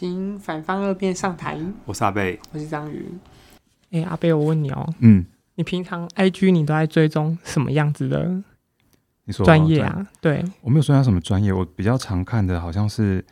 请反方二辩上台。我是阿贝，我是章鱼。哎、欸，阿贝，我问你哦、喔，嗯，你平常 IG 你都在追踪什么样子的？你说专业啊？对，我没有说他什么专业，我比较常看的好像是，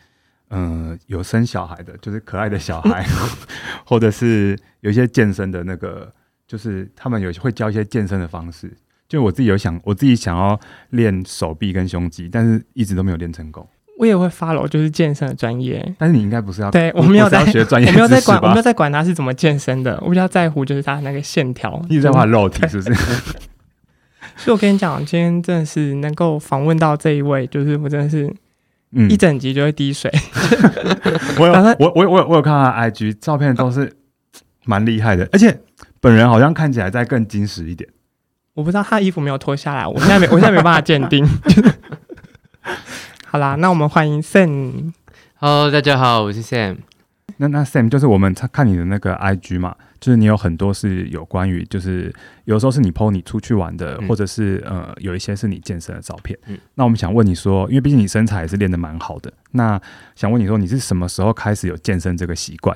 嗯、呃，有生小孩的，就是可爱的小孩，或者是有一些健身的那个，就是他们有会教一些健身的方式。就我自己有想，我自己想要练手臂跟胸肌，但是一直都没有练成功。我也会 follow，就是健身的专业。但是你应该不是要对，我没有在学专业，我没有在管，我没有在管他是怎么健身的。我比较在乎就是他那个线条，一直在画肉体，是不是？所以我跟你讲，今天真的是能够访问到这一位，就是我真的是，一整集就会滴水。嗯、我有，我我我有我有看到他 IG 照片，都是蛮厉害的，而且本人好像看起来再更精实一点。我不知道他衣服没有脱下来，我现在没，我现在没办法鉴定。好啦，那我们欢迎 Sam。Hello，大家好，我是 Sam。那那 Sam 就是我们看你的那个 IG 嘛，就是你有很多是有关于，就是有时候是你 PO 你出去玩的，嗯、或者是呃有一些是你健身的照片。嗯，那我们想问你说，因为毕竟你身材也是练得蛮好的，那想问你说，你是什么时候开始有健身这个习惯？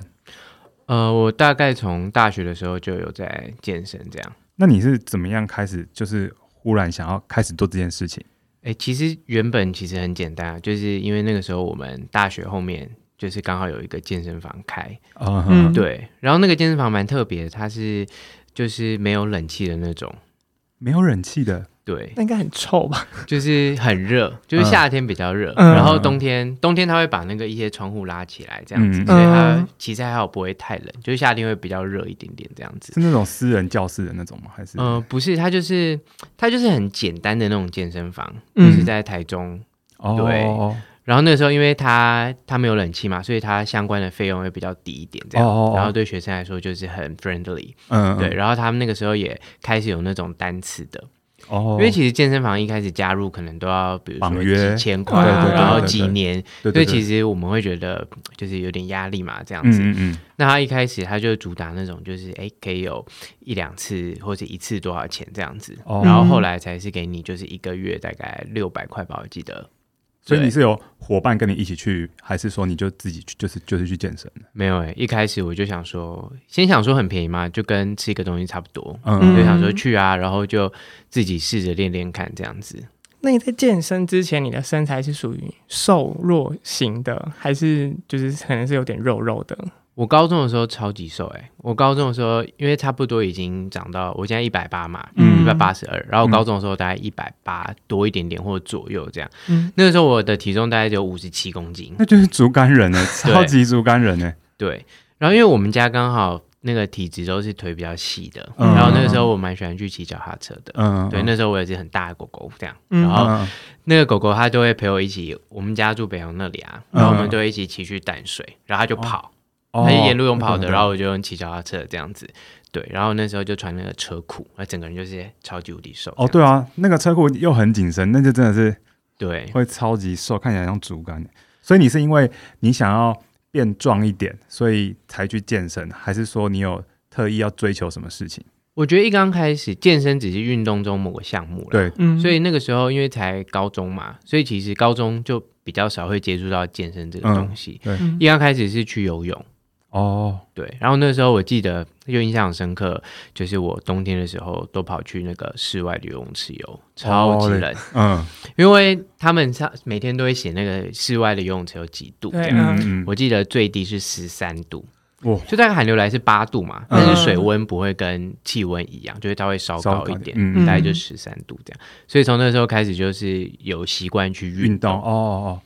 呃，我大概从大学的时候就有在健身，这样。那你是怎么样开始，就是忽然想要开始做这件事情？哎、欸，其实原本其实很简单，就是因为那个时候我们大学后面就是刚好有一个健身房开，嗯哼，对，然后那个健身房蛮特别的，它是就是没有冷气的那种，没有冷气的。对，那应该很臭吧？就是很热，就是夏天比较热，嗯、然后冬天冬天它会把那个一些窗户拉起来，这样子，嗯、所以它其实还好不会太冷，就是夏天会比较热一点点这样子。是那种私人教室的那种吗？还是？嗯、呃，不是，它就是它就是很简单的那种健身房，就是在台中。哦、对。哦然后那个时候，因为它它没有冷气嘛，所以它相关的费用会比较低一点，这样。Oh, 然后对学生来说就是很 friendly。嗯。对，然后他们那个时候也开始有那种单次的。哦，因为其实健身房一开始加入可能都要，比如说几千块，然后几年，所以其实我们会觉得就是有点压力嘛，这样子。嗯嗯。那他一开始他就主打那种，就是哎，可以有一两次或者一次多少钱这样子，然后后来才是给你就是一个月大概六百块吧，我记得。所以你是有伙伴跟你一起去，还是说你就自己去，就是就是去健身？没有诶、欸，一开始我就想说，先想说很便宜嘛，就跟吃一个东西差不多，嗯，就想说去啊，然后就自己试着练练看这样子。那你在健身之前，你的身材是属于瘦弱型的，还是就是可能是有点肉肉的？我高中的时候超级瘦哎、欸！我高中的时候，因为差不多已经长到我现在一百八嘛，一百八十二。然后我高中的时候大概一百八多一点点或者左右这样。嗯，那个时候我的体重大概只有五十七公斤，那就是竹竿人呢，超级竹竿人呢。对。然后因为我们家刚好那个体质都是腿比较细的，嗯、然后那个时候我蛮喜欢去骑脚踏车的。嗯。对，那时候我有只很大的狗狗这样，然后那个狗狗它就会陪我一起，我们家住北洋那里啊，然后我们就一起骑去淡水，然后它就跑。他是沿路用跑的，然后我就用骑脚踏车这样子，对，然后那时候就穿那个车裤，那整个人就是超级无敌瘦。哦，对啊，那个车裤又很紧身，那就真的是对，会超级瘦，看起来像竹竿。所以你是因为你想要变壮一点，所以才去健身，还是说你有特意要追求什么事情？我觉得一刚开始健身只是运动中某个项目了，对，嗯所以那个时候因为才高中嘛，所以其实高中就比较少会接触到健身这个东西。对，一刚开始是去游泳。哦，对，然后那时候我记得又印象深刻，就是我冬天的时候都跑去那个室外的游泳池游，超级冷，嗯，因为他们每天都会写那个室外的游泳池有几度，对，嗯，我记得最低是十三度，哇，就大概寒流来是八度嘛，但是水温不会跟气温一样，就是它会稍高一点，嗯，大概就十三度这样，所以从那时候开始就是有习惯去运动，哦哦。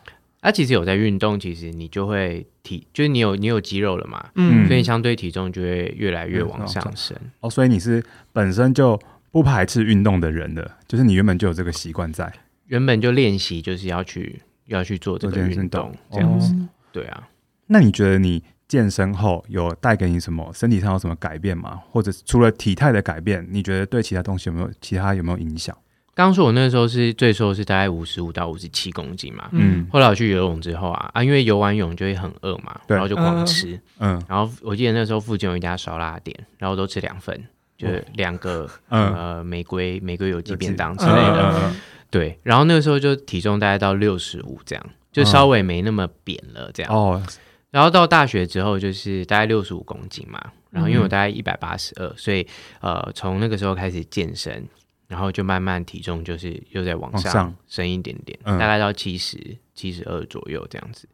他、啊、其实有在运动，其实你就会体，就是你有你有肌肉了嘛，嗯，所以相对体重就会越来越往上升。嗯、哦，所以你是本身就不排斥运动的人的，就是你原本就有这个习惯在，原本就练习就是要去要去做这个运动这样子。哦、对啊，那你觉得你健身后有带给你什么身体上有什么改变吗？或者除了体态的改变，你觉得对其他东西有没有其他有没有影响？刚说，我那个时候是最瘦，是大概五十五到五十七公斤嘛。嗯。后来我去游泳之后啊啊，因为游完泳就会很饿嘛，然后就狂吃。嗯。然后我记得那时候附近有一家烧腊店，然后都吃两份，就是两个呃玫瑰玫瑰有机便当之类的。对。然后那个时候就体重大概到六十五这样，就稍微没那么扁了这样。哦。然后到大学之后就是大概六十五公斤嘛，然后因为我大概一百八十二，所以呃从那个时候开始健身，然后就慢慢体重就是又在往上升一点点，嗯、大概到七十七十二左右这样子。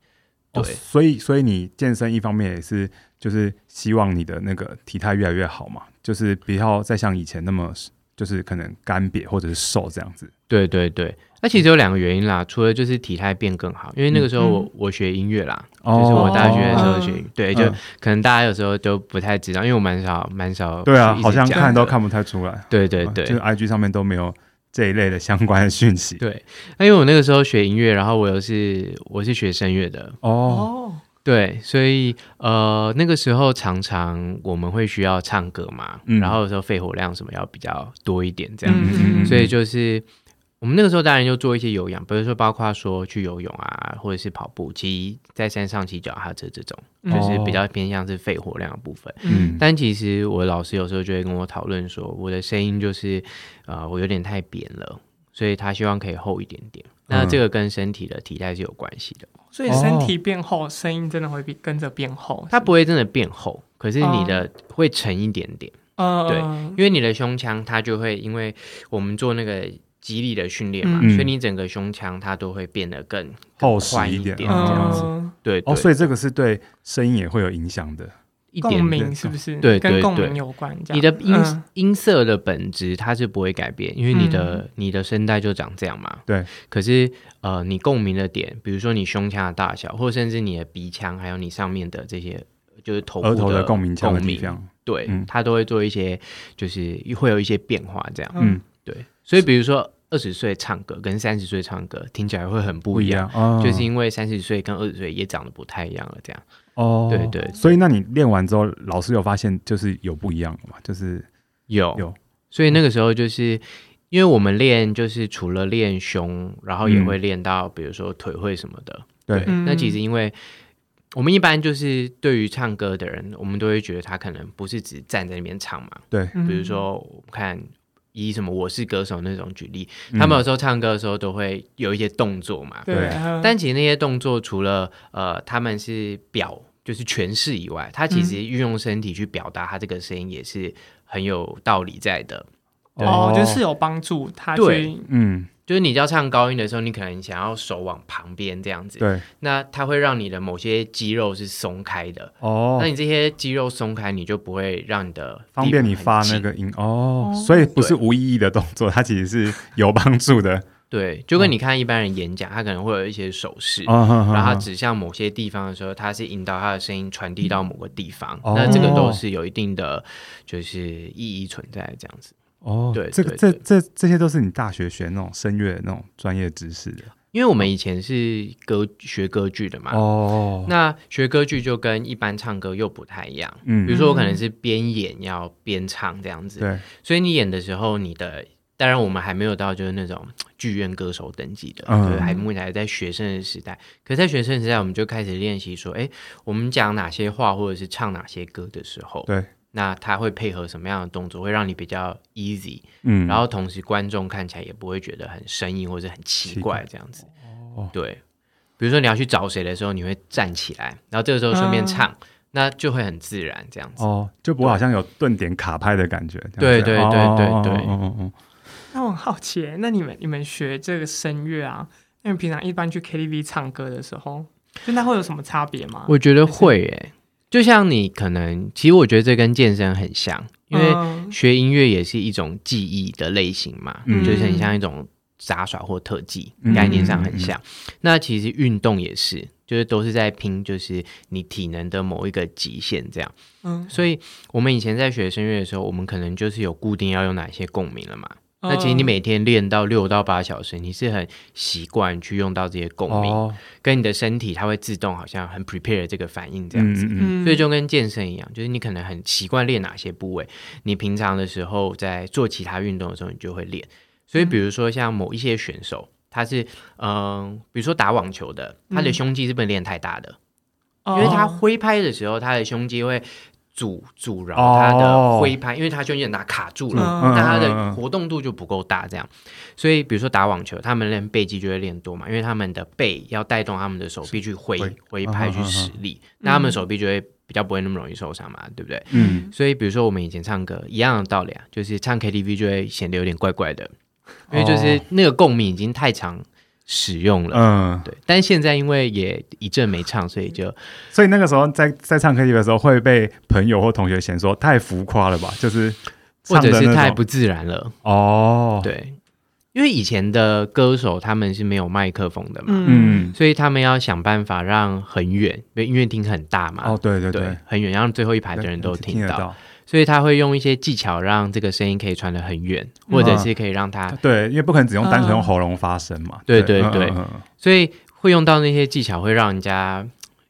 对，哦、所以所以你健身一方面也是就是希望你的那个体态越来越好嘛，就是不要再像以前那么就是可能干瘪或者是瘦这样子。对对对，那其实有两个原因啦，除了就是体态变更好，因为那个时候我、嗯、我学音乐啦，就是我大学的时候学，哦、对，就可能大家有时候都不太知道，因为我蛮少蛮少，对啊，好像看都看不太出来。对对对，就是 IG 上面都没有。这一类的相关的讯息，对，那因为我那个时候学音乐，然后我又是我是学声乐的哦，对，所以呃那个时候常常我们会需要唱歌嘛，嗯、然后有时候肺活量什么要比较多一点这样，嗯嗯嗯，所以就是。我们那个时候当然就做一些有氧，比如说包括说去游泳啊，或者是跑步，骑在山上骑脚踏车这种，嗯、就是比较偏向是肺活量的部分。嗯，但其实我老师有时候就会跟我讨论说，我的声音就是呃我有点太扁了，所以他希望可以厚一点点。那这个跟身体的体态是有关系的。所以身体变厚，声音真的会跟着变厚。它不会真的变厚，可是你的会沉一点点。嗯，对，因为你的胸腔它就会，因为我们做那个。肌力的训练嘛，嗯、所以你整个胸腔它都会变得更厚实一点，这样子。嗯、对，对，哦，所以这个是对声音也会有影响的。一点点是不是？对，对，对，跟共鸣有关。你的音、嗯、音色的本质它是不会改变，因为你的、嗯、你的声带就长这样嘛。对。可是呃，你共鸣的点，比如说你胸腔的大小，或甚至你的鼻腔，还有你上面的这些，就是头部的，头的共鸣腔的地方，对，嗯、它都会做一些，就是会有一些变化，这样。嗯，对。所以比如说。二十岁唱歌跟三十岁唱歌听起来会很不一样，一样哦、就是因为三十岁跟二十岁也长得不太一样了，这样。哦，对，对对。所以那你练完之后，老师有发现就是有不一样嘛？就是有有。所以那个时候就是因为我们练，就是除了练胸，然后也会练到比如说腿会什么的。嗯、对。那其实因为我们一般就是对于唱歌的人，我们都会觉得他可能不是只站在那边唱嘛。对。比如说我看。以什么我是歌手那种举例，嗯、他们有时候唱歌的时候都会有一些动作嘛。对。但其实那些动作除了呃他们是表就是诠释以外，他其实运用身体去表达他这个声音也是很有道理在的。哦，就是有帮助他。对，嗯。就是你要唱高音的时候，你可能想要手往旁边这样子，对，那它会让你的某些肌肉是松开的哦。那你这些肌肉松开，你就不会让你的方便你发那个音哦。所以不是无意义的动作，它其实是有帮助的。对，就跟你看一般人演讲，他可能会有一些手势，然后他指向某些地方的时候，他是引导他的声音传递到某个地方，那这个都是有一定的就是意义存在这样子。哦，对，这个这这这些都是你大学学那种声乐那种专业知识的，因为我们以前是歌学歌剧的嘛。哦，那学歌剧就跟一般唱歌又不太一样。嗯，比如说我可能是边演要边唱这样子。对，所以你演的时候，你的当然我们还没有到就是那种剧院歌手等级的，嗯，还目前还在学生的时代。可在学生时代，我们就开始练习说，哎，我们讲哪些话或者是唱哪些歌的时候，对。那他会配合什么样的动作，会让你比较 easy，嗯，然后同时观众看起来也不会觉得很生硬或者很奇怪这样子，哦，对，比如说你要去找谁的时候，你会站起来，然后这个时候顺便唱，那就会很自然这样子，哦，就不会好像有顿点卡拍的感觉，对对对对对，嗯嗯，那我很好奇，那你们你们学这个声乐啊，因为平常一般去 KTV 唱歌的时候，就那会有什么差别吗？我觉得会诶。就像你可能，其实我觉得这跟健身很像，因为学音乐也是一种技艺的类型嘛，嗯、就是很像一种杂耍或特技，嗯、概念上很像。嗯、那其实运动也是，就是都是在拼，就是你体能的某一个极限这样。嗯，所以我们以前在学声乐的时候，我们可能就是有固定要用哪些共鸣了嘛。那其实你每天练到六到八小时，你是很习惯去用到这些共鸣，哦、跟你的身体它会自动好像很 prepare 这个反应这样子，嗯嗯、所以就跟健身一样，就是你可能很习惯练哪些部位，你平常的时候在做其他运动的时候你就会练。所以比如说像某一些选手，他是嗯、呃，比如说打网球的，他的胸肌是不能练太大的，嗯、因为他挥拍的时候，他的胸肌会。阻阻挠他的挥拍，因为他就有点拿卡住了，那他的活动度就不够大，这样。所以比如说打网球，他们练背肌就会练多嘛，因为他们的背要带动他们的手臂去挥挥拍去使力，那他们手臂就会比较不会那么容易受伤嘛，对不对？嗯。所以比如说我们以前唱歌一样的道理啊，就是唱 KTV 就会显得有点怪怪的，因为就是那个共鸣已经太长。使用了，嗯，对，但是现在因为也一阵没唱，所以就，所以那个时候在在唱 KTV 的时候会被朋友或同学嫌说太浮夸了吧，就是或者是太不自然了。哦，对，因为以前的歌手他们是没有麦克风的嘛，嗯，所以他们要想办法让很远，因为音乐厅很大嘛，哦，对对对，很远，让最后一排的人都听到。所以他会用一些技巧，让这个声音可以传得很远，或者是可以让它、嗯、对，因为不可能只用单纯用喉咙发声嘛。对对对，嗯嗯嗯、所以会用到那些技巧，会让人家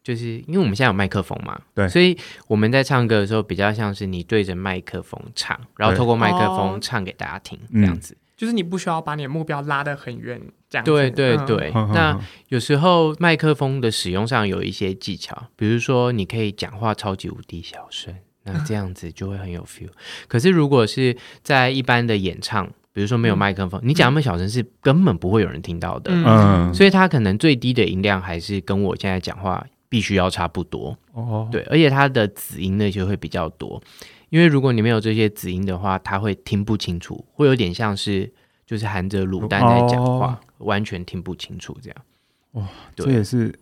就是因为我们现在有麦克风嘛，对，所以我们在唱歌的时候比较像是你对着麦克风唱，然后透过麦克风唱给大家听，这样子、嗯，就是你不需要把你的目标拉得很远，这样子。对对对，嗯、那有时候麦克风的使用上有一些技巧，比如说你可以讲话超级无敌小声。那这样子就会很有 feel。可是如果是在一般的演唱，比如说没有麦克风，嗯、你讲那么小声是根本不会有人听到的。嗯，所以他可能最低的音量还是跟我现在讲话必须要差不多。哦，对，而且他的子音那些会比较多，因为如果你没有这些子音的话，他会听不清楚，会有点像是就是含着卤蛋在讲话，哦、完全听不清楚这样。哇，对这也是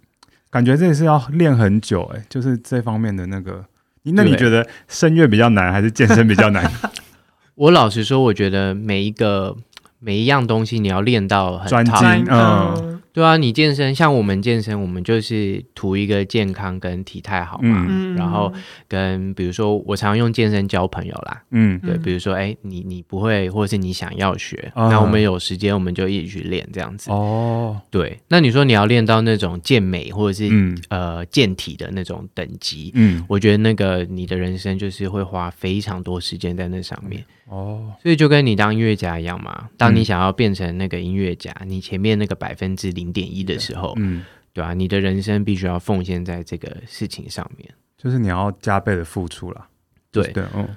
感觉这也是要练很久哎，就是这方面的那个。那你觉得声乐比较难，还是健身比较难？我老实说，我觉得每一个每一样东西，你要练到很专精，嗯。对啊，你健身像我们健身，我们就是图一个健康跟体态好嘛。嗯、然后跟比如说，我常用健身交朋友啦。嗯，对，比如说，哎，你你不会，或者是你想要学，那、嗯、我们有时间，我们就一起去练这样子。哦，对。那你说你要练到那种健美或者是、嗯、呃健体的那种等级，嗯，我觉得那个你的人生就是会花非常多时间在那上面。哦，所以就跟你当音乐家一样嘛。当你想要变成那个音乐家，嗯、你前面那个百分之零点一的时候，嗯，对啊，你的人生必须要奉献在这个事情上面，就是你要加倍的付出了。对对，嗯。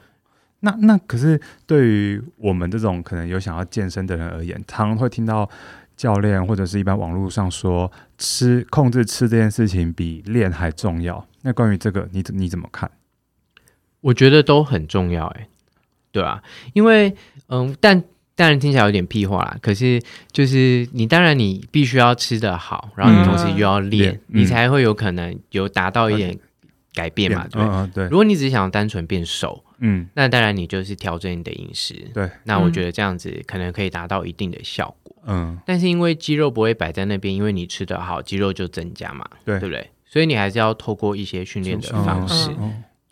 那那可是对于我们这种可能有想要健身的人而言，常常会听到教练或者是一般网络上说，吃控制吃这件事情比练还重要。那关于这个，你你怎么看？我觉得都很重要，欸，哎。对啊，因为嗯，但当然听起来有点屁话啦。可是就是你当然你必须要吃得好，然后你同时又要练，嗯、你才会有可能有达到一点改变嘛，对、嗯、对。如果你只想单纯变瘦，嗯，那当然你就是调整你的饮食，对。那我觉得这样子可能可以达到一定的效果，嗯。但是因为肌肉不会摆在那边，因为你吃得好，肌肉就增加嘛，对，对不对？所以你还是要透过一些训练的方式。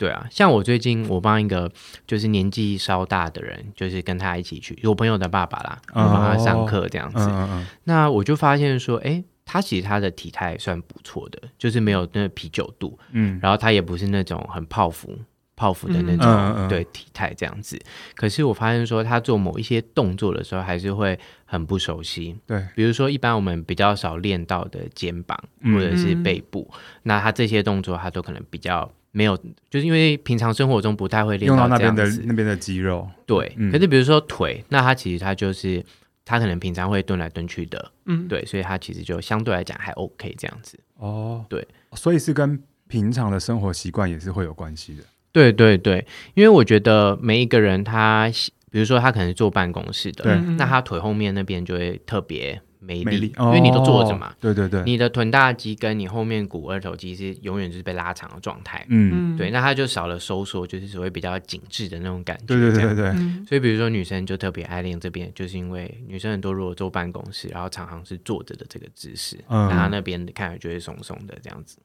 对啊，像我最近我帮一个就是年纪稍大的人，就是跟他一起去，我朋友的爸爸啦，我帮他上课这样子。哦、那我就发现说，哎，他其实他的体态算不错的，就是没有那啤酒肚，嗯，然后他也不是那种很泡芙泡芙的那种，对体态这样子。可是我发现说，他做某一些动作的时候，还是会很不熟悉。对，比如说一般我们比较少练到的肩膀或者是背部，嗯、那他这些动作他都可能比较。没有，就是因为平常生活中不太会练到，用到那边的那边的肌肉。对，嗯、可是比如说腿，那他其实他就是他可能平常会蹲来蹲去的，嗯，对，所以他其实就相对来讲还 OK 这样子。哦，对，所以是跟平常的生活习惯也是会有关系的。对对对，因为我觉得每一个人他，比如说他可能是坐办公室的，对，那他腿后面那边就会特别。没力，因为你都坐着嘛。对对对，你的臀大肌跟你后面股二头肌是永远就是被拉长的状态。嗯，对，那它就少了收缩，就是所谓比较紧致的那种感觉。对对对对。所以比如说女生就特别爱练这边，就是因为女生很多如果坐办公室，然后常常是坐着的这个姿势，那她那边看着就会松松的这样子。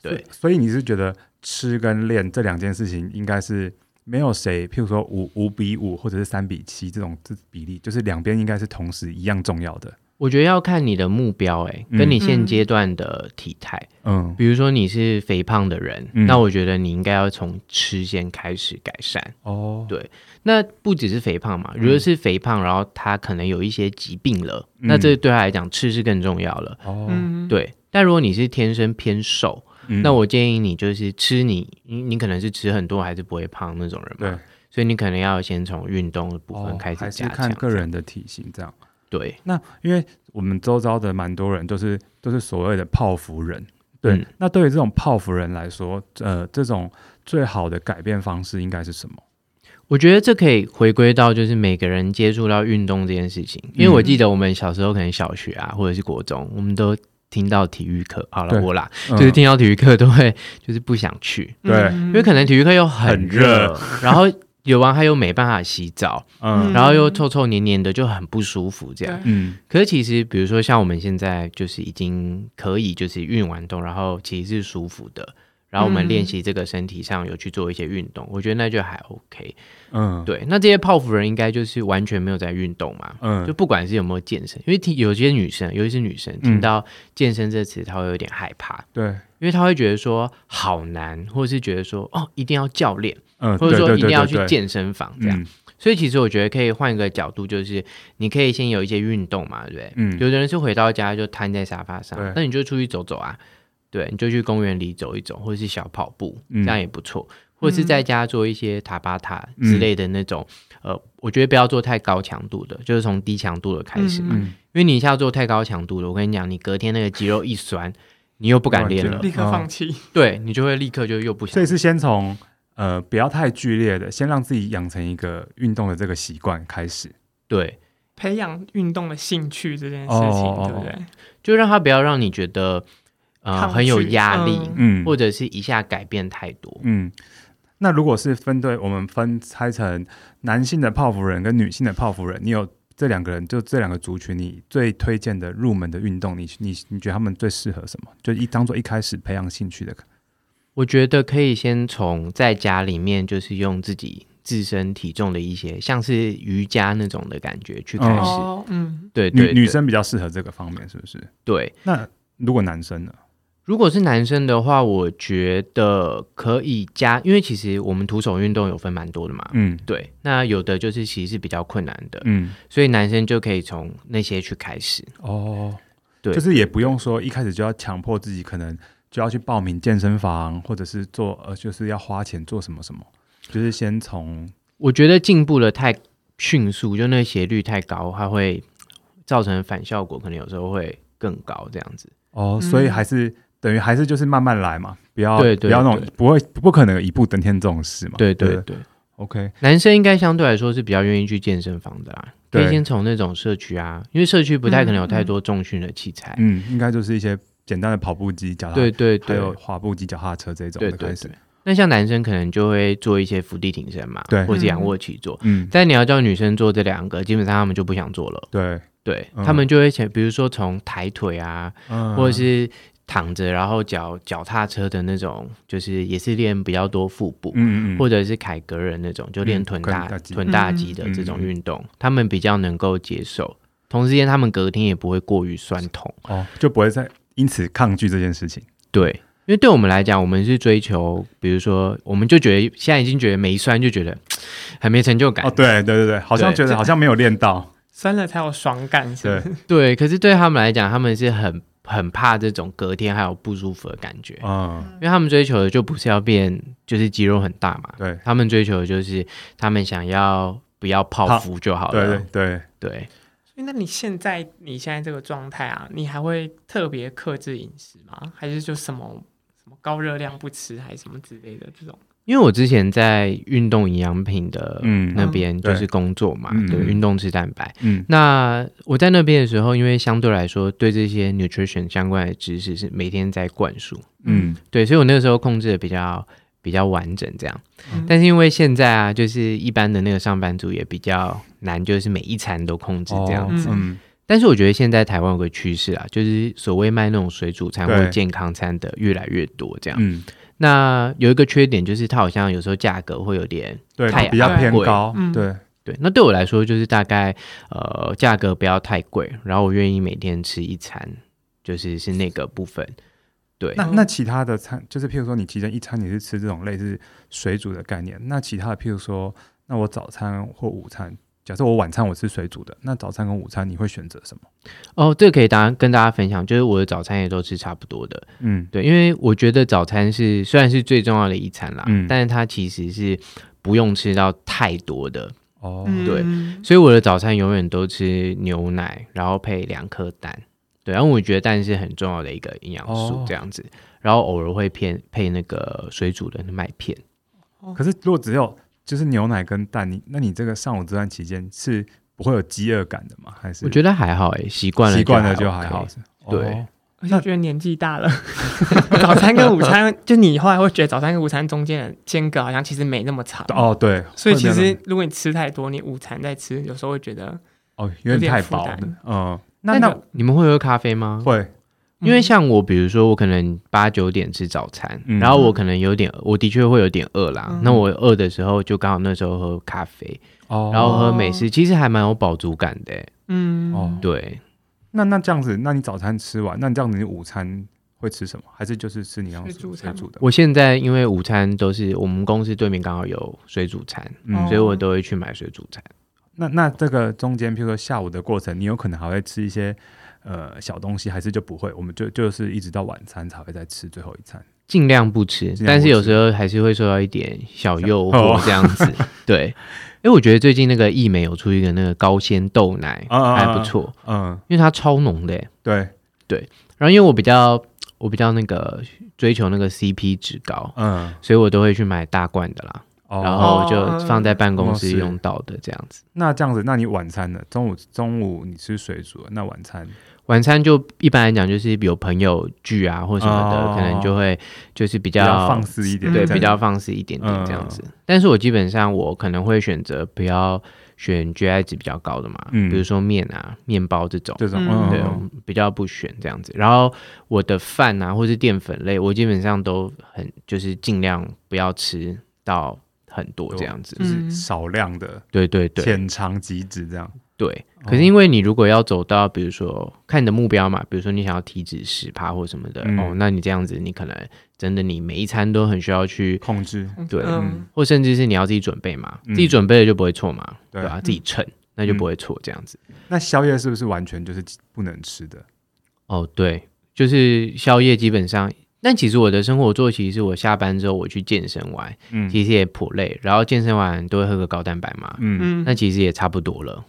对，所以你是觉得吃跟练这两件事情应该是没有谁，譬如说五五比五或者是三比七这种这比例，就是两边应该是同时一样重要的。我觉得要看你的目标，欸，哎，跟你现阶段的体态，嗯，比如说你是肥胖的人，嗯，那我觉得你应该要从吃先开始改善。哦，对，那不只是肥胖嘛，如果是肥胖，然后他可能有一些疾病了，嗯，那这对他来讲吃是更重要了。哦，对，但如果你是天生偏瘦，嗯、那我建议你就是吃你，你你可能是吃很多还是不会胖那种人嘛，对，所以你可能要先从运动的部分开始加强，哦、还是看个人的体型这样。对，那因为我们周遭的蛮多人都是都是所谓的泡芙人，对，嗯、那对于这种泡芙人来说，呃，这种最好的改变方式应该是什么？我觉得这可以回归到就是每个人接触到运动这件事情，因为我记得我们小时候可能小学啊，或者是国中，我们都听到体育课，好了，我啦，嗯、就是听到体育课都会就是不想去，对，因为可能体育课又很热，然后。有完还有没办法洗澡，嗯，然后又臭臭黏黏的，就很不舒服这样。嗯，可是其实比如说像我们现在就是已经可以就是运完动，然后其实是舒服的，然后我们练习这个身体上有去做一些运动，嗯、我觉得那就还 OK。嗯，对，那这些泡芙人应该就是完全没有在运动嘛，嗯，就不管是有没有健身，因为听有些女生，尤其是女生听到健身这词，她会有点害怕，对，因为她会觉得说好难，或者是觉得说哦一定要教练。嗯，或者说一定要去健身房这样，所以其实我觉得可以换一个角度，就是你可以先有一些运动嘛，对不对？嗯，有的人是回到家就瘫在沙发上，那你就出去走走啊，对，你就去公园里走一走，或者是小跑步，这样也不错。或者是在家做一些塔巴塔之类的那种，呃，我觉得不要做太高强度的，就是从低强度的开始嘛，因为你一下做太高强度的，我跟你讲，你隔天那个肌肉一酸，你又不敢练了，立刻放弃，对，你就会立刻就又不想。所以是先从。呃，不要太剧烈的，先让自己养成一个运动的这个习惯开始。对，培养运动的兴趣这件事情，哦、对不对？就让他不要让你觉得呃很有压力，嗯，或者是一下改变太多，嗯。那如果是分对，我们分拆成男性的泡芙人跟女性的泡芙人，你有这两个人，就这两个族群，你最推荐的入门的运动，你你你觉得他们最适合什么？就一当做一开始培养兴趣的。我觉得可以先从在家里面，就是用自己自身体重的一些，像是瑜伽那种的感觉去开始。哦、嗯，对，对，对，女女生比较适合这个方面，是不是？对。那如果男生呢？如果是男生的话，我觉得可以加，因为其实我们徒手运动有分蛮多的嘛。嗯，对。那有的就是其实是比较困难的，嗯，所以男生就可以从那些去开始。哦，对，就是也不用说一开始就要强迫自己可能。就要去报名健身房，或者是做呃，就是要花钱做什么什么，就是先从我觉得进步的太迅速，就那个斜率太高，它会造成反效果，可能有时候会更高这样子。哦，所以还是、嗯、等于还是就是慢慢来嘛，不要对对对，不要那种不会不可能一步登天这种事嘛。对对对，对，OK，男生应该相对来说是比较愿意去健身房的啦，可以先从那种社区啊，因为社区不太可能有太多重训的器材，嗯，应该就是一些。简单的跑步机、脚踏，对对对，还有滑步机、脚踏车这种的开始。对对对，那像男生可能就会做一些伏地挺身嘛，对，或者仰卧起坐。嗯，但你要叫女生做这两个，基本上他们就不想做了。对对，他们就会想，比如说从抬腿啊，或者是躺着，然后脚脚踏车的那种，就是也是练比较多腹部，嗯嗯，或者是凯格人那种，就练臀大臀大肌的这种运动，他们比较能够接受。同时间，他们隔天也不会过于酸痛哦，就不会再。因此抗拒这件事情，对，因为对我们来讲，我们是追求，比如说，我们就觉得现在已经觉得没酸，就觉得 很没成就感。哦，对对对对，好像觉得好像没有练到，酸了才有爽感，是对。对。可是对他们来讲，他们是很很怕这种隔天还有不舒服的感觉，嗯，因为他们追求的就不是要变，就是肌肉很大嘛，对，他们追求的就是他们想要不要泡芙就好了，对对对。对。那你现在你现在这个状态啊，你还会特别克制饮食吗？还是就什么什么高热量不吃，还是什么之类的这种？因为我之前在运动营养品的那边就是工作嘛，嗯、对，运动吃蛋白。嗯，那我在那边的时候，因为相对来说对这些 nutrition 相关的知识是每天在灌输，嗯，对，所以我那个时候控制的比较。比较完整这样，但是因为现在啊，就是一般的那个上班族也比较难，就是每一餐都控制这样子。嗯，但是我觉得现在台湾有个趋势啊，就是所谓卖那种水煮餐或健康餐的越来越多这样。嗯，那有一个缺点就是它好像有时候价格会有点太比较偏高。对对，那对我来说就是大概呃价格不要太贵，然后我愿意每天吃一餐，就是是那个部分。对，那那其他的餐，就是譬如说，你其中一餐你是吃这种类似水煮的概念，那其他的譬如说，那我早餐或午餐假设我晚餐我吃水煮的，那早餐跟午餐你会选择什么？哦，这个可以大家跟大家分享，就是我的早餐也都吃差不多的。嗯，对，因为我觉得早餐是虽然是最重要的一餐啦，嗯，但是它其实是不用吃到太多的。哦，对，所以我的早餐永远都吃牛奶，然后配两颗蛋。对，然后我觉得蛋是很重要的一个营养素，这样子。哦、然后偶尔会偏配那个水煮的麦片。可是如果只有就是牛奶跟蛋，你那你这个上午这段期间是不会有饥饿感的吗？还是我觉得还好哎，习惯了习惯了就还好。对，我就觉得年纪大了，早餐跟午餐，就你后来会觉得早餐跟午餐中间的间隔好像其实没那么长。哦，对，所以其实如果你吃太多，你午餐再吃，有时候会觉得哦有点太饱了。嗯。那那你们会喝咖啡吗？会，因为像我，比如说我可能八九点吃早餐，嗯、然后我可能有点，我的确会有点饿啦。嗯、那我饿的时候，就刚好那时候喝咖啡，哦、然后喝美式，其实还蛮有饱足感的。嗯，哦，对。那那这样子，那你早餐吃完，那你这样子，你午餐会吃什么？还是就是吃你要水煮的？我现在因为午餐都是我们公司对面刚好有水煮餐，嗯、所以我都会去买水煮餐。那那这个中间，譬如说下午的过程，你有可能还会吃一些呃小东西，还是就不会？我们就就是一直到晚餐才会再吃最后一餐，尽量不吃，但是有时候还是会受到一点小诱惑这样子。哦、对，因为我觉得最近那个益美有出一个那个高纤豆奶，还不错，嗯，因为它超浓的，对对。然后因为我比较我比较那个追求那个 CP 值高，嗯，所以我都会去买大罐的啦。然后就放在办公室用到的这样子。那这样子，那你晚餐呢？中午中午你吃水煮，那晚餐？晚餐就一般来讲就是有朋友聚啊或什么的，可能就会就是比较放肆一点，对，比较放肆一点点这样子。但是我基本上我可能会选择不要选 GI 值比较高的嘛，比如说面啊、面包这种，这种对，比较不选这样子。然后我的饭啊或是淀粉类，我基本上都很就是尽量不要吃到。很多这样子，就是少量的，对对对，浅尝即止这样。对，可是因为你如果要走到，比如说看你的目标嘛，比如说你想要体脂十趴或什么的，哦，那你这样子，你可能真的你每一餐都很需要去控制，对，或甚至是你要自己准备嘛，自己准备了就不会错嘛，对吧？自己称那就不会错这样子。那宵夜是不是完全就是不能吃的？哦，对，就是宵夜基本上。但其实我的生活作息是我下班之后我去健身完，嗯，其实也颇累，然后健身完都会喝个高蛋白嘛，嗯，那其实也差不多了，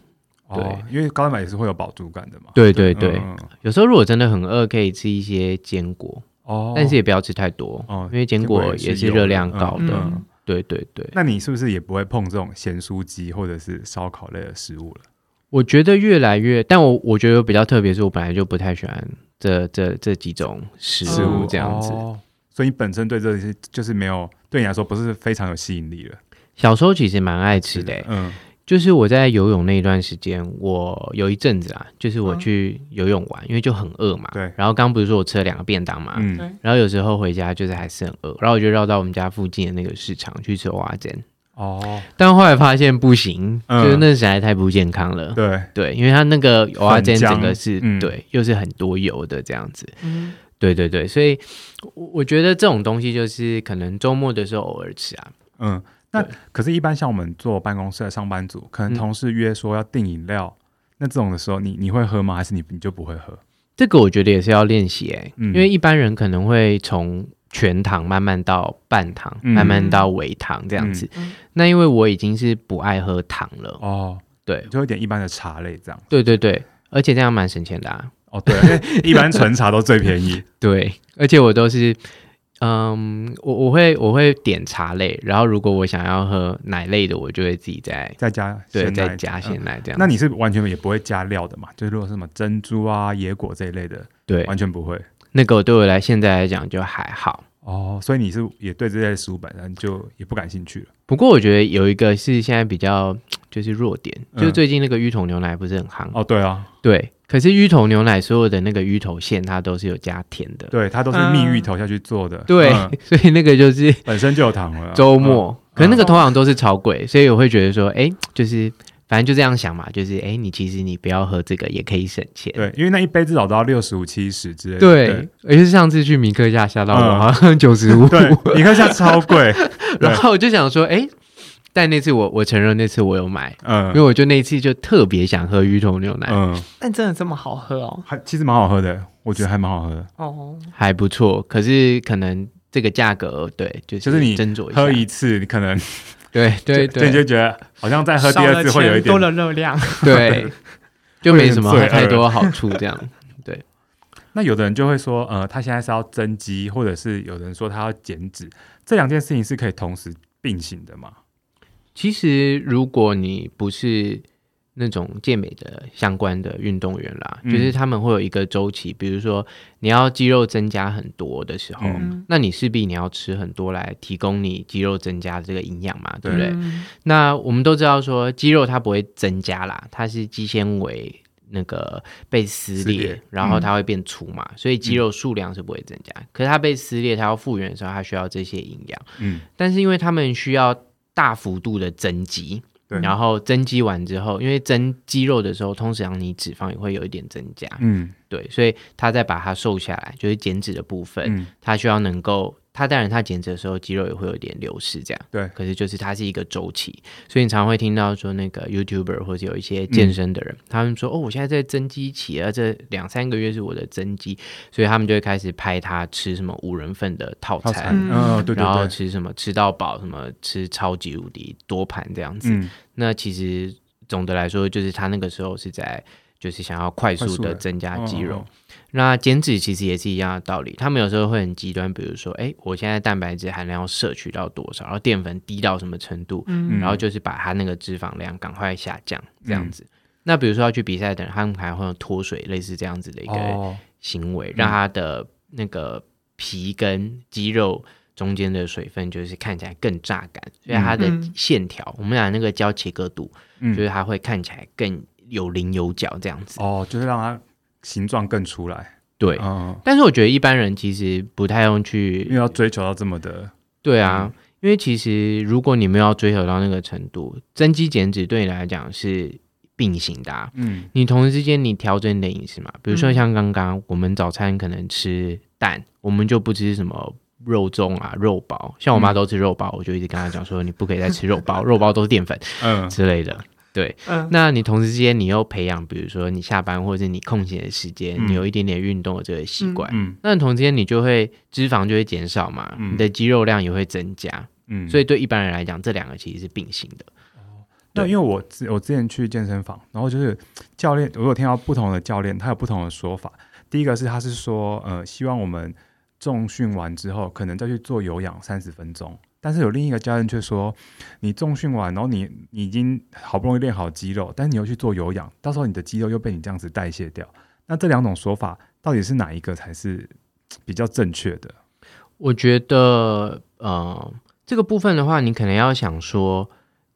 对，因为高蛋白也是会有饱足感的嘛，对对对，有时候如果真的很饿，可以吃一些坚果，哦，但是也不要吃太多，哦，因为坚果也是热量高的，对对对。那你是不是也不会碰这种咸酥鸡或者是烧烤类的食物了？我觉得越来越，但我我觉得比较特别，是我本来就不太喜欢。这这这几种食物这样子，哦，所以你本身对这些就是没有，对你来说不是非常有吸引力了。小时候其实蛮爱吃的，嗯，就是我在游泳那一段时间，我有一阵子啊，就是我去游泳玩，因为就很饿嘛，对。然后刚不是说我吃了两个便当嘛，嗯，然后有时候回家就是还是很饿，然后我就绕到我们家附近的那个市场去吃蚵仔煎。哦，但后来发现不行，就是那实在太不健康了。对对，因为它那个蚵仔煎整个是对，又是很多油的这样子。嗯，对对对，所以我觉得这种东西就是可能周末的时候偶尔吃啊。嗯，那可是，一般像我们坐办公室的上班族，可能同事约说要订饮料，那这种的时候，你你会喝吗？还是你你就不会喝？这个我觉得也是要练习哎，因为一般人可能会从。全糖慢慢到半糖，嗯、慢慢到微糖这样子。嗯、那因为我已经是不爱喝糖了哦，对，就有点一般的茶类这样。对对对，而且这样蛮省钱的啊。哦，对，一般纯茶都最便宜。对，而且我都是，嗯，我我会我会点茶类，然后如果我想要喝奶类的，我就会自己再再加对再加鲜奶这样、嗯。那你是完全也不会加料的嘛？就是如果是什么珍珠啊、野果这一类的，对，完全不会。那个对我来现在来讲就还好哦，所以你是也对这些食物本身就也不感兴趣了。不过我觉得有一个是现在比较就是弱点，嗯、就是最近那个芋头牛奶不是很夯哦？对啊，对。可是芋头牛奶所有的那个芋头馅它都是有加甜的，对，它都是蜜芋头下去做的，嗯、对，嗯、所以那个就是本身就有糖了。周末，嗯、可是那个通常都是超贵，所以我会觉得说，哎，就是。反正就这样想嘛，就是哎、欸，你其实你不要喝这个也可以省钱。对，因为那一杯至少都要六十五七十之类的。对，对而且上次去米克夏下到我好像九十五，对，米克夏超贵。然后我就想说，哎、欸，但那次我我承认那次我有买，嗯，因为我就那一次就特别想喝芋头牛奶，嗯，但真的这么好喝哦？还其实蛮好喝的，我觉得还蛮好喝的。哦，还不错。可是可能这个价格，对，就是就是你斟酌喝一次，你可能对对对，你就觉得好像再喝第二次会有一点多了热量，对，就没什么太多好处这样。对，那有的人就会说，呃，他现在是要增肌，或者是有人说他要减脂，这两件事情是可以同时并行的吗？其实，如果你不是那种健美的相关的运动员啦，嗯、就是他们会有一个周期，比如说你要肌肉增加很多的时候，嗯、那你势必你要吃很多来提供你肌肉增加的这个营养嘛，对不对？嗯、那我们都知道说，肌肉它不会增加啦，它是肌纤维那个被撕裂，裂然后它会变粗嘛，嗯、所以肌肉数量是不会增加。嗯、可是它被撕裂，它要复原的时候，它需要这些营养。嗯，但是因为他们需要。大幅度的增肌，对。然后增肌完之后，因为增肌肉的时候，通常你脂肪也会有一点增加，嗯，对，所以他再把它瘦下来，就是减脂的部分，嗯，他需要能够。他当然，他减脂的时候肌肉也会有点流失，这样。对。可是就是它是一个周期，所以你常会听到说那个 YouTuber 或者有一些健身的人，嗯、他们说哦，我现在在增肌期啊，这两三个月是我的增肌，所以他们就会开始拍他吃什么五人份的套餐，套餐。嗯，对对对，然后吃什么吃到饱，什么吃超级无敌多盘这样子。嗯、那其实总的来说，就是他那个时候是在就是想要快速的增加肌肉。那减脂其实也是一样的道理，他们有时候会很极端，比如说，哎，我现在蛋白质含量要摄取到多少，然后淀粉低到什么程度，嗯，然后就是把它那个脂肪量赶快下降，这样子。嗯、那比如说要去比赛的人，他们还会有脱水，类似这样子的一个行为，哦、让他的那个皮跟肌肉中间的水分就是看起来更炸感，所以它的线条，嗯、我们讲那个交切割度，嗯、就是它会看起来更有棱有角这样子。哦，就是让它。形状更出来，对，嗯，但是我觉得一般人其实不太用去，因为要追求到这么的，对啊，嗯、因为其实如果你没有要追求到那个程度，增肌减脂对你来讲是并行的，啊，嗯，你同时之间你调整你的饮食嘛，比如说像刚刚我们早餐可能吃蛋，嗯、我们就不吃什么肉粽啊、肉包，像我妈都吃肉包，嗯、我就一直跟她讲说，你不可以再吃肉包，肉包都是淀粉，嗯。之类的。对，嗯，那你同时之间你又培养，比如说你下班或者你空闲的时间，嗯、你有一点点运动的这个习惯，嗯，那你同时之间你就会脂肪就会减少嘛，嗯、你的肌肉量也会增加，嗯，所以对一般人来讲，这两个其实是并行的。哦，对，因为我之我之前去健身房，然后就是教练，我有听到不同的教练，他有不同的说法。第一个是他是说，呃，希望我们重训完之后，可能再去做有氧三十分钟。但是有另一个教练却说，你重训完，然后你你已经好不容易练好肌肉，但是你又去做有氧，到时候你的肌肉又被你这样子代谢掉。那这两种说法到底是哪一个才是比较正确的？我觉得，呃，这个部分的话，你可能要想说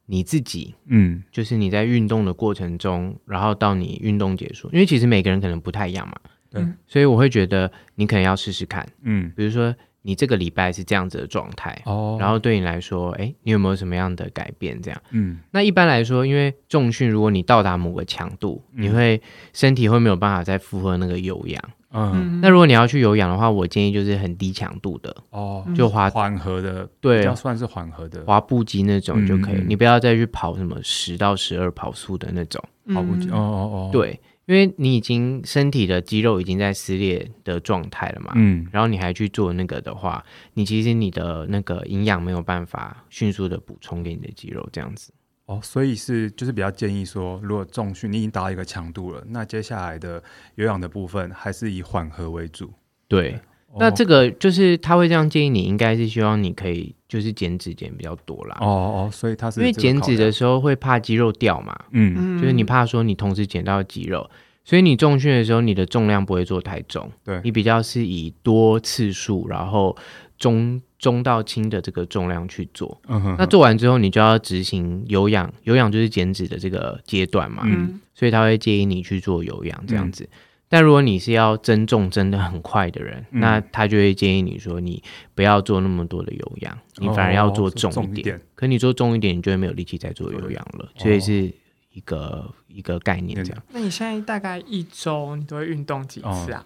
你自己，嗯，就是你在运动的过程中，然后到你运动结束，因为其实每个人可能不太一样嘛，对，所以我会觉得你可能要试试看，嗯，比如说。你这个礼拜是这样子的状态，哦，然后对你来说，哎，你有没有什么样的改变？这样，嗯，那一般来说，因为重训，如果你到达某个强度，嗯、你会身体会没有办法再负荷那个有氧，嗯，那如果你要去有氧的话，我建议就是很低强度的，哦，就滑缓和的，对，要算是缓和的，滑步机那种就可以，嗯、你不要再去跑什么十到十二跑速的那种跑步机，哦哦哦，对。因为你已经身体的肌肉已经在撕裂的状态了嘛，嗯，然后你还去做那个的话，你其实你的那个营养没有办法迅速的补充给你的肌肉，这样子。哦，所以是就是比较建议说，如果重训你已经达到一个强度了，那接下来的有氧的部分还是以缓和为主。对。那这个就是他会这样建议你，应该是希望你可以就是减脂减比较多啦。哦哦，所以他是因为减脂的时候会怕肌肉掉嘛，嗯，就是你怕说你同时减到肌肉，所以你重训的时候你的重量不会做太重，对，你比较是以多次数，然后中中到轻的这个重量去做。嗯哼，那做完之后你就要执行有氧，有氧就是减脂的这个阶段嘛，嗯，所以他会建议你去做有氧这样子。但如果你是要增重增的很快的人，嗯、那他就会建议你说，你不要做那么多的有氧，你反而要做重一点。可你做重一点，你就会没有力气再做有氧了。所以是一个、哦、一个概念这样。那你现在大概一周你都会运动几次啊？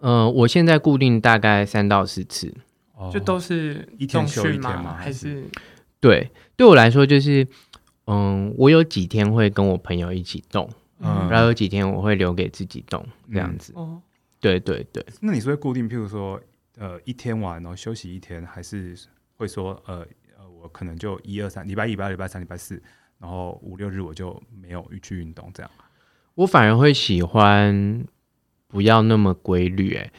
嗯、呃，我现在固定大概三到四次，就都是？一天休一天吗？还是？对，对我来说就是，嗯，我有几天会跟我朋友一起动，嗯，然后有几天我会留给自己动，这样子。哦，对对对。那你是会固定，譬如说，呃，一天玩然后休息一天，还是会说，呃呃，我可能就一二三，礼拜一、礼拜二、礼拜三、礼拜四，然后五六日我就没有去运动这样？我反而会喜欢不要那么规律，哎。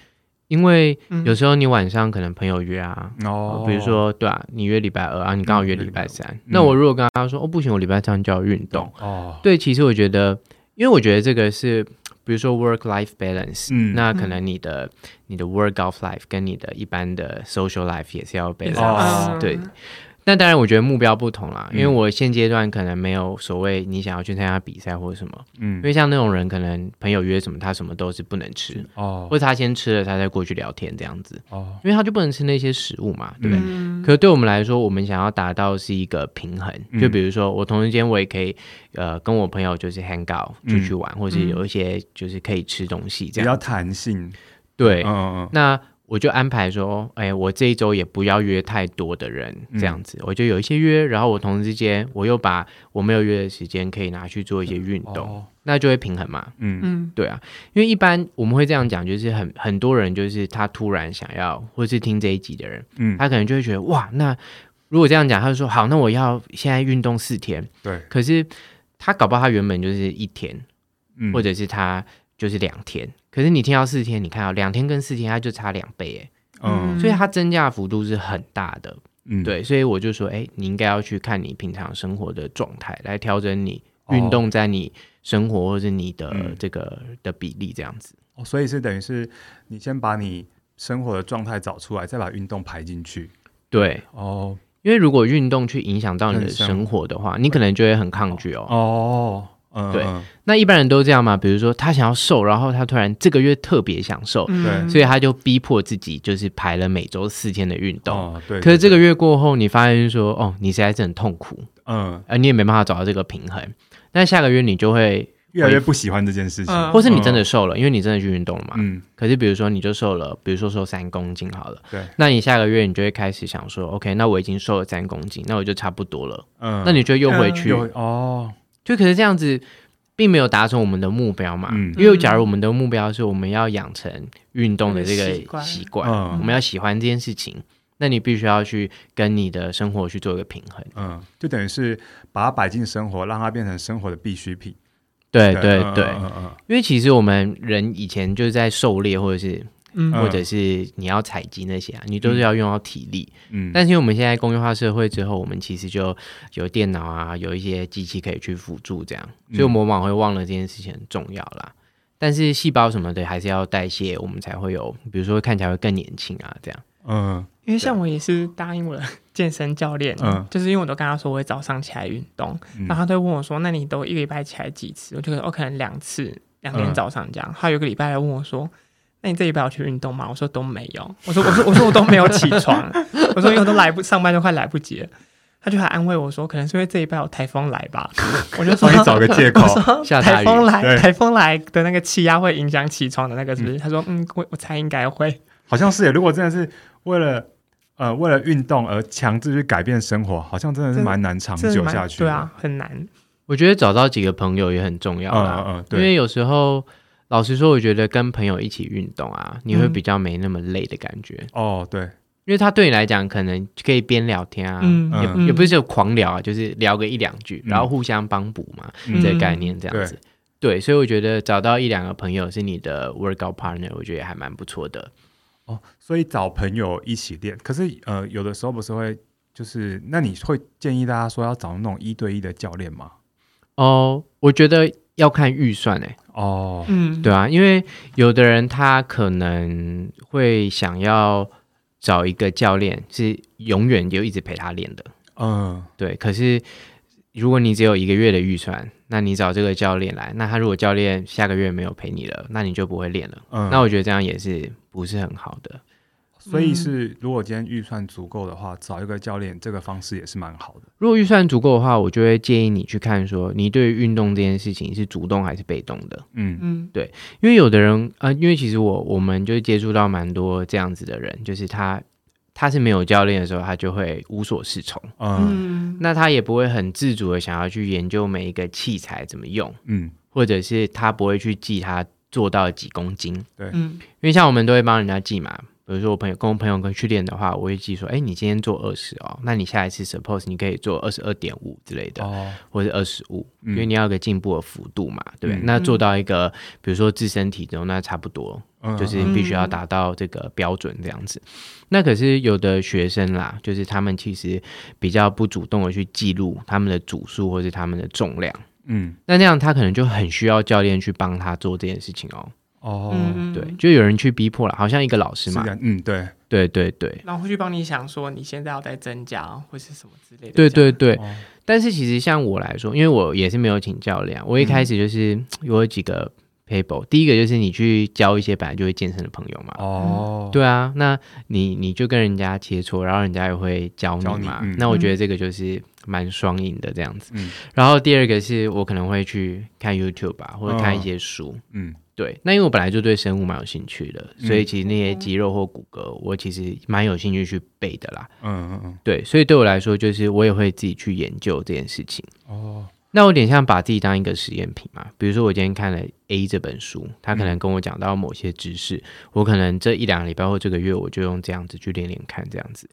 因为有时候你晚上可能朋友约啊，哦，比如说对啊，你约礼拜二啊，你刚好约礼拜三，嗯、那我如果跟他说、嗯、哦不行，我礼拜三就要运动。哦，对，其实我觉得，因为我觉得这个是，比如说 work life balance，嗯，那可能你的、嗯、你的 work off life 跟你的一般的 social life 也是要 balance，、哦、对。那当然，我觉得目标不同啦，因为我现阶段可能没有所谓你想要去参加比赛或者什么，嗯，因为像那种人，可能朋友约什么，他什么都是不能吃哦，或者他先吃了，他再过去聊天这样子哦，因为他就不能吃那些食物嘛，对不对？嗯、可是对我们来说，我们想要达到是一个平衡，就比如说我同时间我也可以呃跟我朋友就是 hang out 出去玩，嗯、或者有一些就是可以吃东西这样，比较弹性，对，嗯嗯，那。我就安排说，哎，我这一周也不要约太多的人，这样子，嗯、我就有一些约，然后我同时之间，我又把我没有约的时间可以拿去做一些运动，哦、那就会平衡嘛。嗯。嗯，对啊，因为一般我们会这样讲，就是很很多人就是他突然想要，或是听这一集的人，嗯，他可能就会觉得哇，那如果这样讲，他就说好，那我要现在运动四天，对，可是他搞不好他原本就是一天，嗯、或者是他就是两天。可是你听到四天，你看到两天跟四天，它就差两倍哎，嗯，所以它增加的幅度是很大的，嗯，对，所以我就说，哎，你应该要去看你平常生活的状态，来调整你运动在你生活或者你的这个的比例这样子。哦，所以是等于是你先把你生活的状态找出来，再把运动排进去。对，哦，因为如果运动去影响到你的生活的话，你可能就会很抗拒哦。哦。嗯，对，那一般人都这样嘛。比如说，他想要瘦，然后他突然这个月特别想瘦，对、嗯，所以他就逼迫自己，就是排了每周四天的运动。哦、对，对，对。可是这个月过后，你发现说，哦，你实在是很痛苦，嗯，而你也没办法找到这个平衡。那下个月你就会越来越不喜欢这件事情，嗯、或是你真的瘦了，因为你真的去运动了嘛。嗯。可是比如说，你就瘦了，比如说瘦三公斤好了，对。那你下个月你就会开始想说，OK，那我已经瘦了三公斤，那我就差不多了。嗯。那你就又回去、嗯、哦，就可是这样子。并没有达成我们的目标嘛？嗯，因为假如我们的目标是我们要养成运动的这个习惯，嗯，我们要喜欢这件事情，那你必须要去跟你的生活去做一个平衡，嗯，就等于是把它摆进生活，让它变成生活的必需品。对对对，因为其实我们人以前就是在狩猎或者是。嗯，或者是你要采集那些啊，你都是要用到体力。嗯，但是因为我们现在工业化社会之后，我们其实就有电脑啊，有一些机器可以去辅助这样，所以我们往往会忘了这件事情很重要啦。但是细胞什么的还是要代谢，我们才会有，比如说看起来会更年轻啊这样。嗯，因为像我也是答应我的健身教练，嗯，就是因为我都跟他说我会早上起来运动，然后他就问我说，那你都一个礼拜起来几次？我就说我可能两次，两天早上这样。他有个礼拜来问我说。那你这礼拜有去运动吗？我说都没有。我说我说我说我都没有起床。我说因为我都来不上班都快来不及了。他就还安慰我说，可能是因为这一拜有台风来吧。我就说你找个借口。台风来，台风来的那个气压会影响起床的那个，是不是？他说嗯，我我猜应该会。好像是耶。如果真的是为了呃为了运动而强制去改变生活，好像真的是蛮难长久下去。对啊，很难。我觉得找到几个朋友也很重要啦。嗯嗯，对。因为有时候。老实说，我觉得跟朋友一起运动啊，你会比较没那么累的感觉。嗯、哦，对，因为他对你来讲，可能可以边聊天啊，嗯、也也不是就狂聊啊，就是聊个一两句，嗯、然后互相帮补嘛，嗯、这个概念这样子。对，对，所以我觉得找到一两个朋友是你的 workout partner，我觉得也还蛮不错的。哦，所以找朋友一起练，可是呃，有的时候不是会就是，那你会建议大家说要找那种一对一的教练吗？哦，我觉得。要看预算哎、欸，哦，嗯，对啊，因为有的人他可能会想要找一个教练，是永远就一直陪他练的，嗯，对。可是如果你只有一个月的预算，那你找这个教练来，那他如果教练下个月没有陪你了，那你就不会练了。嗯，那我觉得这样也是不是很好的。所以是，如果今天预算足够的话，找一个教练，这个方式也是蛮好的。如果预算足够的话，我就会建议你去看说，你对于运动这件事情是主动还是被动的。嗯嗯，对，因为有的人啊、呃，因为其实我我们就接触到蛮多这样子的人，就是他他是没有教练的时候，他就会无所适从。嗯，那他也不会很自主的想要去研究每一个器材怎么用。嗯，或者是他不会去记他做到几公斤。对，嗯，因为像我们都会帮人家记嘛。比如说我朋友跟我朋友跟去练的话，我会记说，哎，你今天做二十哦，那你下一次 suppose 你可以做二十二点五之类的，哦、或者二十五，因为你要有个进步的幅度嘛，对不对？嗯、那做到一个，比如说自身体重，那差不多，嗯、就是必须要达到这个标准这样子。嗯、那可是有的学生啦，就是他们其实比较不主动的去记录他们的组数或是他们的重量，嗯，那那样他可能就很需要教练去帮他做这件事情哦。哦，嗯、对，就有人去逼迫了，好像一个老师嘛，嗯，对，对对对，然后会去帮你想说你现在要再增加或是什么之类的，对对对。哦、但是其实像我来说，因为我也是没有请教练，我一开始就是 有几个第一个就是你去交一些本来就会健身的朋友嘛，哦，对啊，那你你就跟人家切磋，然后人家也会教你嘛，你嗯、那我觉得这个就是蛮双赢的这样子。嗯、然后第二个是我可能会去看 YouTube 吧，或者看一些书，嗯。嗯对，那因为我本来就对生物蛮有兴趣的，所以其实那些肌肉或骨骼，我其实蛮有兴趣去背的啦。嗯嗯嗯。对，所以对我来说，就是我也会自己去研究这件事情。哦。那我有点像把自己当一个实验品嘛。比如说，我今天看了 A 这本书，他可能跟我讲到某些知识，嗯、我可能这一两个礼拜或这个月，我就用这样子去练练看，这样子。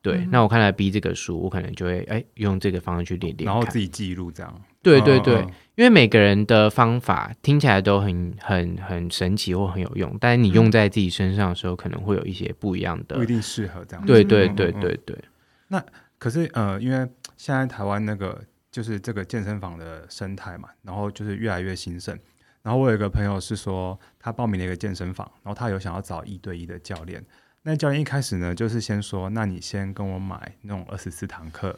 对。嗯、那我看了 B 这个书，我可能就会哎用这个方式去练练，然后自己记录这样。对对对。因为每个人的方法听起来都很很很神奇或很有用，但是你用在自己身上的时候，可能会有一些不一样的，不一定适合这样。对对对对对。那可是呃，因为现在台湾那个就是这个健身房的生态嘛，然后就是越来越兴盛。然后我有一个朋友是说，他报名了一个健身房，然后他有想要找一对一的教练。那教练一开始呢，就是先说，那你先跟我买那种二十四堂课。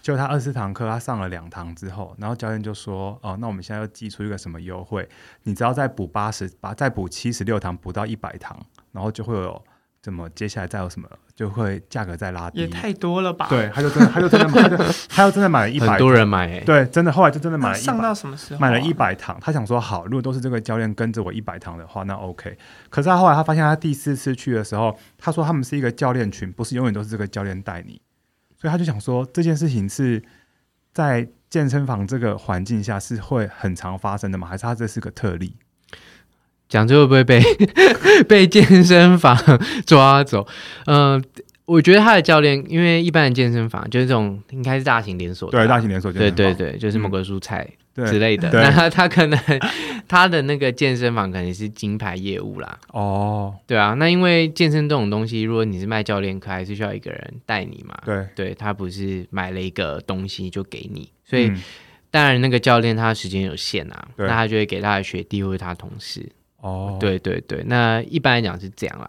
结果他二十四堂课，他上了两堂之后，然后教练就说：“哦，那我们现在要寄出一个什么优惠？你只要再补八十，把再补七十六堂，补到一百堂，然后就会有怎么？接下来再有什么？就会价格再拉低。也太多了吧？对，他就真的，他就真的，他就他就真的买了 一百，很多人买、欸，对，真的后来就真的买了一百。上到什么时候、啊？买了一百堂，他想说好，如果都是这个教练跟着我一百堂的话，那 OK。可是他后来他发现，他第四次去的时候，他说他们是一个教练群，不是永远都是这个教练带你。”所以他就想说，这件事情是在健身房这个环境下是会很常发生的吗？还是他这是个特例？讲这会不会被 被健身房抓走？嗯、呃，我觉得他的教练，因为一般的健身房就是这种，应该是大型连锁，对，大型连锁，对对对，就是某个蔬菜。嗯之类的，那他他可能他的那个健身房可能是金牌业务啦。哦，对啊，那因为健身这种东西，如果你是卖教练课，还是需要一个人带你嘛。对，对他不是买了一个东西就给你，所以、嗯、当然那个教练他时间有限啊，对那他就会给他的学弟或者他同事。哦，对对对，那一般来讲是这样啦。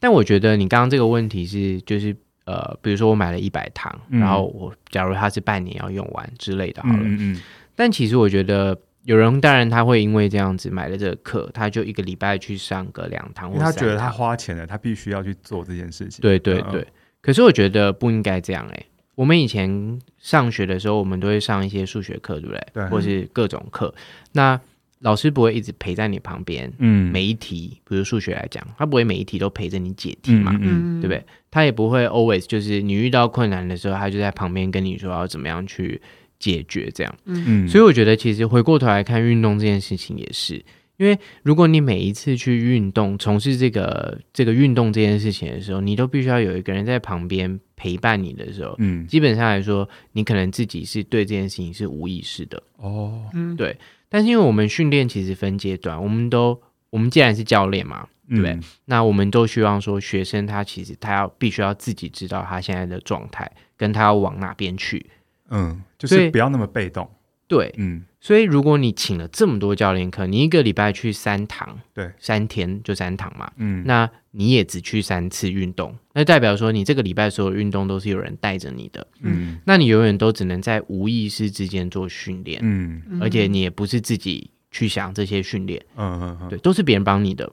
但我觉得你刚刚这个问题是，就是呃，比如说我买了一百堂，嗯、然后我假如他是半年要用完之类的，好了。嗯嗯但其实我觉得，有人当然他会因为这样子买了这个课，他就一个礼拜去上个两堂，或他觉得他花钱了，他必须要去做这件事情。对对对。嗯、可是我觉得不应该这样哎、欸。我们以前上学的时候，我们都会上一些数学课，对不对？对。或是各种课，那老师不会一直陪在你旁边。嗯。每一题，比如数学来讲，他不会每一题都陪着你解题嘛？嗯，嗯。对不对？他也不会 always 就是你遇到困难的时候，他就在旁边跟你说要怎么样去。解决这样，嗯，所以我觉得其实回过头来看运动这件事情也是，因为如果你每一次去运动，从事这个这个运动这件事情的时候，你都必须要有一个人在旁边陪伴你的时候，嗯，基本上来说，你可能自己是对这件事情是无意识的哦，嗯，对。但是因为我们训练其实分阶段，我们都我们既然是教练嘛，对不对？嗯，那我们都希望说学生他其实他要必须要自己知道他现在的状态，跟他要往哪边去。嗯，就是不要那么被动。对，嗯，所以如果你请了这么多教练课，你一个礼拜去三堂，对，三天就三堂嘛，嗯，那你也只去三次运动，那代表说你这个礼拜所有运动都是有人带着你的，嗯，那你永远都只能在无意识之间做训练，嗯，而且你也不是自己去想这些训练，嗯嗯嗯，对，都是别人帮你的。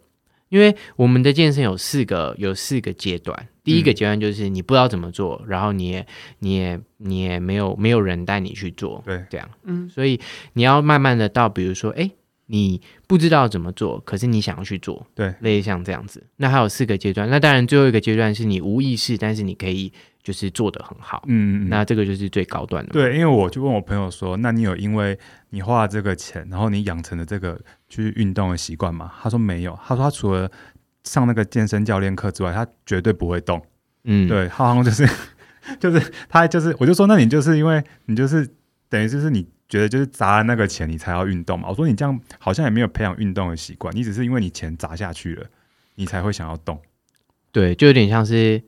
因为我们的健身有四个，有四个阶段。第一个阶段就是你不知道怎么做，嗯、然后你也你也你也没有没有人带你去做，对，这样，嗯，所以你要慢慢的到，比如说，哎，你不知道怎么做，可是你想要去做，对，类似像这样子。那还有四个阶段，那当然最后一个阶段是你无意识，但是你可以就是做得很好，嗯，那这个就是最高端的。对，因为我就问我朋友说，那你有因为你花了这个钱，然后你养成了这个去运动的习惯吗？他说没有，他说他除了上那个健身教练课之外，他绝对不会动。嗯，对，他好像就是就是他就是，我就说那你就是因为你就是等于就是你。觉得就是砸了那个钱，你才要运动嘛？我说你这样好像也没有培养运动的习惯，你只是因为你钱砸下去了，你才会想要动。对，就有点像是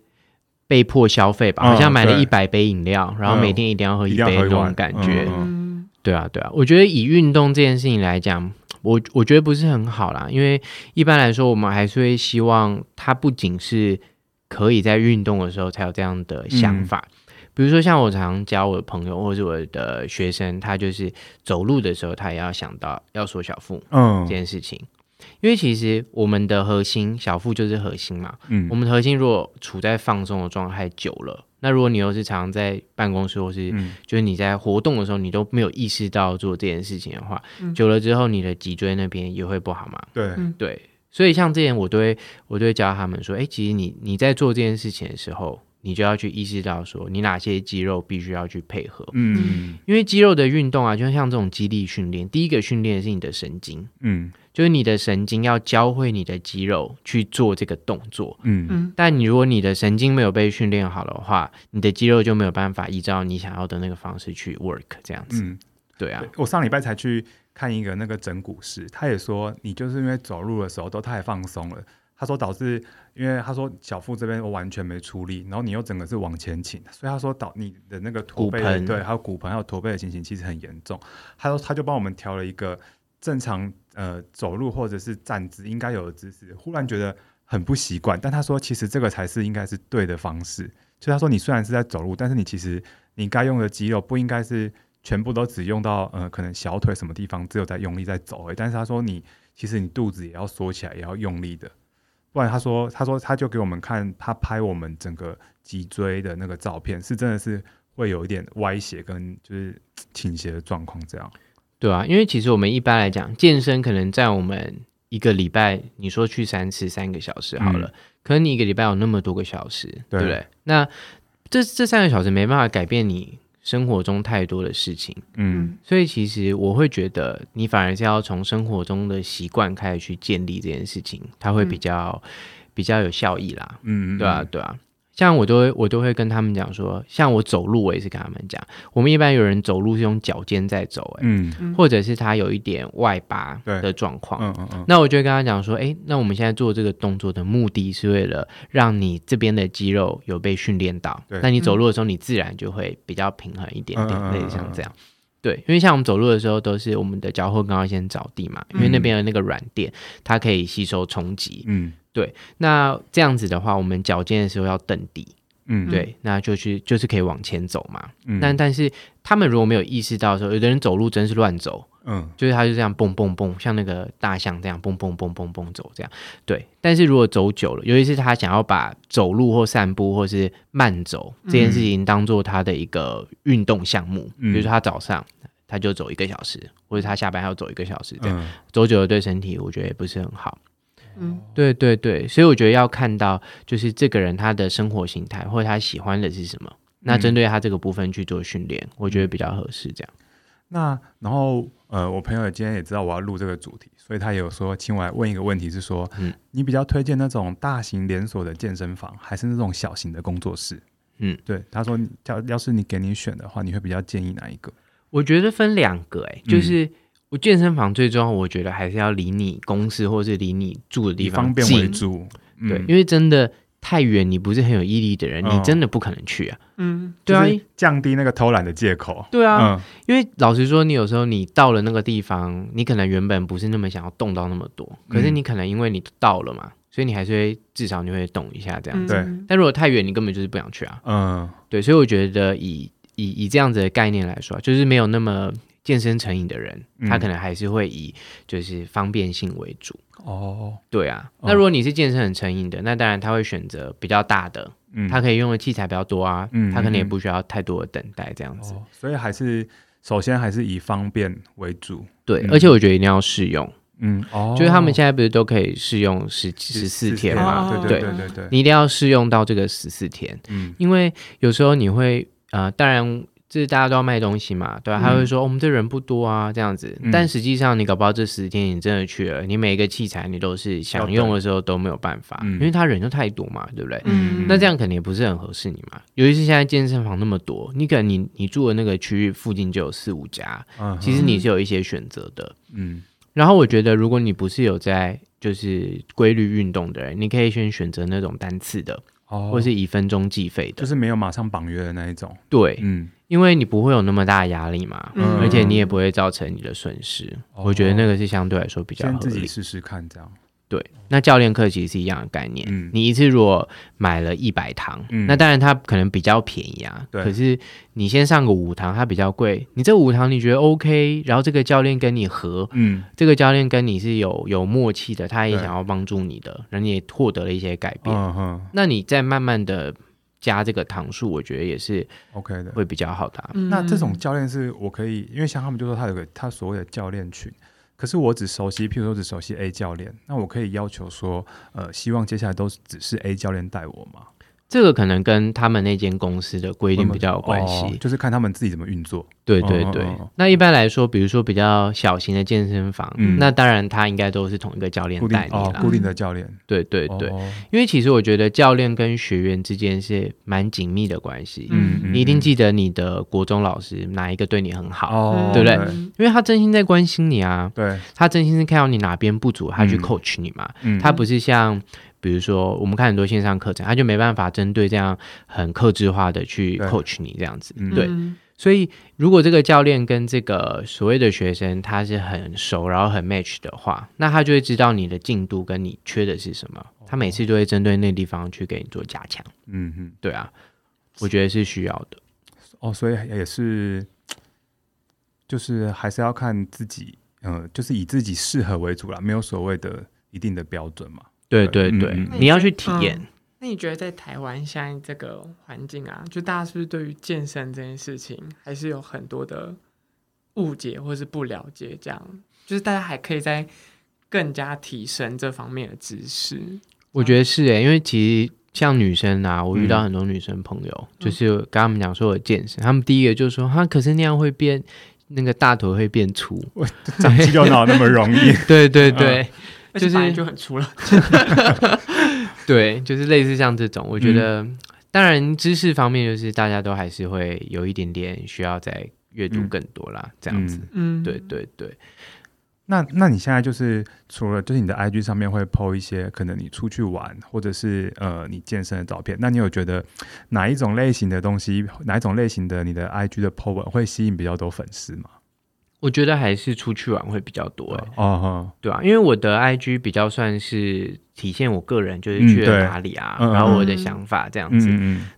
被迫消费吧，嗯、好像买了一百杯饮料，然后每天一定要喝一杯那种感觉。嗯嗯、对啊，对啊，我觉得以运动这件事情来讲，我我觉得不是很好啦，因为一般来说，我们还是会希望他不仅是可以在运动的时候才有这样的想法。嗯比如说，像我常常教我的朋友或者我的学生，他就是走路的时候，他也要想到要缩小腹，嗯，这件事情。因为其实我们的核心小腹就是核心嘛，嗯，我们的核心如果处在放松的状态久了，那如果你又是常常在办公室或是就是你在活动的时候，你都没有意识到做这件事情的话，嗯，久了之后，你的脊椎那边也会不好嘛。对对，所以像这点，我都会我都会教他们说，哎，其实你你在做这件事情的时候。你就要去意识到说，你哪些肌肉必须要去配合。嗯，因为肌肉的运动啊，就像这种肌力训练，第一个训练是你的神经。嗯，就是你的神经要教会你的肌肉去做这个动作。嗯嗯，但你如果你的神经没有被训练好的话，你的肌肉就没有办法依照你想要的那个方式去 work 这样子。嗯，对啊，我上礼拜才去看一个那个整骨师，他也说你就是因为走路的时候都太放松了。他说导致，因为他说小腹这边我完全没出力，然后你又整个是往前倾，所以他说导你的那个驼背，对，还有骨盆还有驼背的情形其实很严重。他说他就帮我们调了一个正常呃走路或者是站姿应该有的姿势，忽然觉得很不习惯，但他说其实这个才是应该是对的方式。就他说你虽然是在走路，但是你其实你该用的肌肉不应该是全部都只用到呃可能小腿什么地方只有在用力在走，但是他说你其实你肚子也要缩起来，也要用力的。不然他说，他说他就给我们看他拍我们整个脊椎的那个照片，是真的是会有一点歪斜跟就是 倾斜的状况这样。对啊，因为其实我们一般来讲健身可能在我们一个礼拜，你说去三次三个小时好了，嗯、可能你一个礼拜有那么多个小时，对，对不对？那这这三个小时没办法改变你。生活中太多的事情，嗯，所以其实我会觉得，你反而是要从生活中的习惯开始去建立这件事情，它会比较、嗯、比较有效益啦，嗯，嗯，对啊，对啊。像我都会我都会跟他们讲说，像我走路，我也是跟他们讲，我们一般有人走路是用脚尖在走，欸，嗯，或者是他有一点外八的状况，嗯嗯嗯，那我就会跟他讲说，哎，那我们现在做这个动作的目的是为了让你这边的肌肉有被训练到，那你走路的时候，你自然就会比较平衡一点点，类似像这样，对，因为像我们走路的时候，都是我们的脚后跟要先着地嘛，因为那边的那个软垫，它可以吸收冲击，嗯。对，那这样子的话，我们脚尖的时候要蹬地，嗯，对，那就去就是可以往前走嘛。嗯，但但是他们如果没有意识到的时候，有的人走路真是乱走，嗯，就是他就这样蹦蹦蹦，像那个大象这样蹦蹦蹦蹦蹦走这样。对，但是如果走久了，尤其是他想要把走路或散步或是慢走这件事情当做他的一个运动项目，嗯，比如说他早上他就走一个小时，或者他下班还要走一个小时，这样，嗯，走久了对身体我觉得也不是很好。嗯，对对对，所以我觉得要看到就是这个人他的生活形态或者他喜欢的是什么，嗯、那针对他这个部分去做训练，我觉得比较合适。这样。那然后呃，我朋友今天也知道我要录这个主题，所以他也有说，请我来问一个问题，是说，嗯，你比较推荐那种大型连锁的健身房，还是那种小型的工作室？嗯，对，他说，要要是你给你选的话，你会比较建议哪一个？我觉得分两个、欸，哎，就是。嗯我健身房最重要，我觉得还是要离你公司或是离你住的地方近，方便为主。嗯、对，因为真的太远，你不是很有毅力的人，嗯、你真的不可能去啊。嗯，对啊，降低那个偷懒的借口。对啊，嗯、因为老实说，你有时候你到了那个地方，你可能原本不是那么想要动到那么多，可是你可能因为你到了嘛，嗯、所以你还是会至少你会动一下这样子。对、嗯，但如果太远，你根本就是不想去啊。嗯，对，所以我觉得以以以这样子的概念来说，就是没有那么。健身成瘾的人，他可能还是会以就是方便性为主。哦，对啊。那如果你是健身很成瘾的，那当然他会选择比较大的，嗯，他可以用的器材比较多啊，嗯，他可能也不需要太多的等待这样子。所以还是首先还是以方便为主。对，嗯、而且我觉得一定要试用。嗯，哦，就是他们现在不是都可以试用十十四天嘛？对对对对对，你一定要试用到这个十四天。嗯，因为有时候你会呃，当然。就是大家都要卖东西嘛，对吧？他会说我们这人不多啊，这样子。但实际上，你搞不好这十天你真的去了，你每一个器材你都是想用的时候都没有办法，因为他人就太多嘛，对不对？那这样肯定也不是很合适你嘛。尤其是现在健身房那么多，你可能你你住的那个区域附近就有四五家，其实你是有一些选择的。嗯。然后我觉得，如果你不是有在就是规律运动的人，你可以先选择那种单次的，或是以分钟计费的，就是没有马上绑约的那一种。对，嗯。因为你不会有那么大的压力嘛，嗯、而且你也不会造成你的损失。嗯、我觉得那个是相对来说比较合理。先自己试试看，这样。对，那教练课其实是一样的概念。嗯、你一次如果买了一百堂，嗯、那当然它可能比较便宜啊。对可是你先上个五堂，它比较贵。你这五堂你觉得 OK，然后这个教练跟你合，嗯，这个教练跟你是有有默契的，他也想要帮助你的，对然后你也获得了一些改变。嗯哼那你再慢慢的。加这个糖数，我觉得也是 OK 的，会比较好的。那这种教练是我可以，因为像他们就说他有个他所谓的教练群，可是我只熟悉，譬如说只熟悉 A 教练，那我可以要求说，呃，希望接下来都只是 A 教练带我吗？这个可能跟他们那间公司的规定比较有关系，哦，就是看他们自己怎么运作。对对对，那一般来说，比如说比较小型的健身房，嗯，那当然他应该都是同一个教练带你啦，固定，哦，固定的教练。对对对，哦，因为其实我觉得教练跟学员之间是蛮紧密的关系。嗯，你一定记得你的国中老师哪一个对你很好，哦，对不对？对，因为他真心在关心你啊，对，他真心是看到你哪边不足，他去 coach 你嘛，嗯，他不是像。比如说，我们看很多线上课程，他就没办法针对这样很克制化的去 coach 你这样子，对。对嗯、所以，如果这个教练跟这个所谓的学生他是很熟，然后很 match 的话，那他就会知道你的进度跟你缺的是什么，他每次就会针对那地方去给你做加强。嗯哼，对啊，我觉得是需要的。哦，所以也是，就是还是要看自己，嗯、呃，就是以自己适合为主啦，没有所谓的一定的标准嘛。对对对，嗯、你要去体验、嗯。那你觉得在台湾现在这个环境啊，就大家是不是对于健身这件事情还是有很多的误解或是不了解？这样就是大家还可以在更加提升这方面的知识。我觉得是诶，因为其实像女生啊，我遇到很多女生朋友，嗯、就是跟他们讲说我健身，他们第一个就是说，哈，可是那样会变那个大腿会变粗，长肌肉哪那么容易？对 对对。嗯就是就很粗了，对，就是类似像这种，我觉得，嗯、当然知识方面就是大家都还是会有一点点需要再阅读更多啦，嗯、这样子，嗯，对对对。那那你现在就是除了就是你的 IG 上面会 po 一些可能你出去玩或者是呃你健身的照片，那你有觉得哪一种类型的东西，哪一种类型的你的 IG 的 po 文会吸引比较多粉丝吗？我觉得还是出去玩会比较多哎，哦，对啊，因为我的 IG 比较算是体现我个人，就是去了哪里啊，然后我的想法这样子。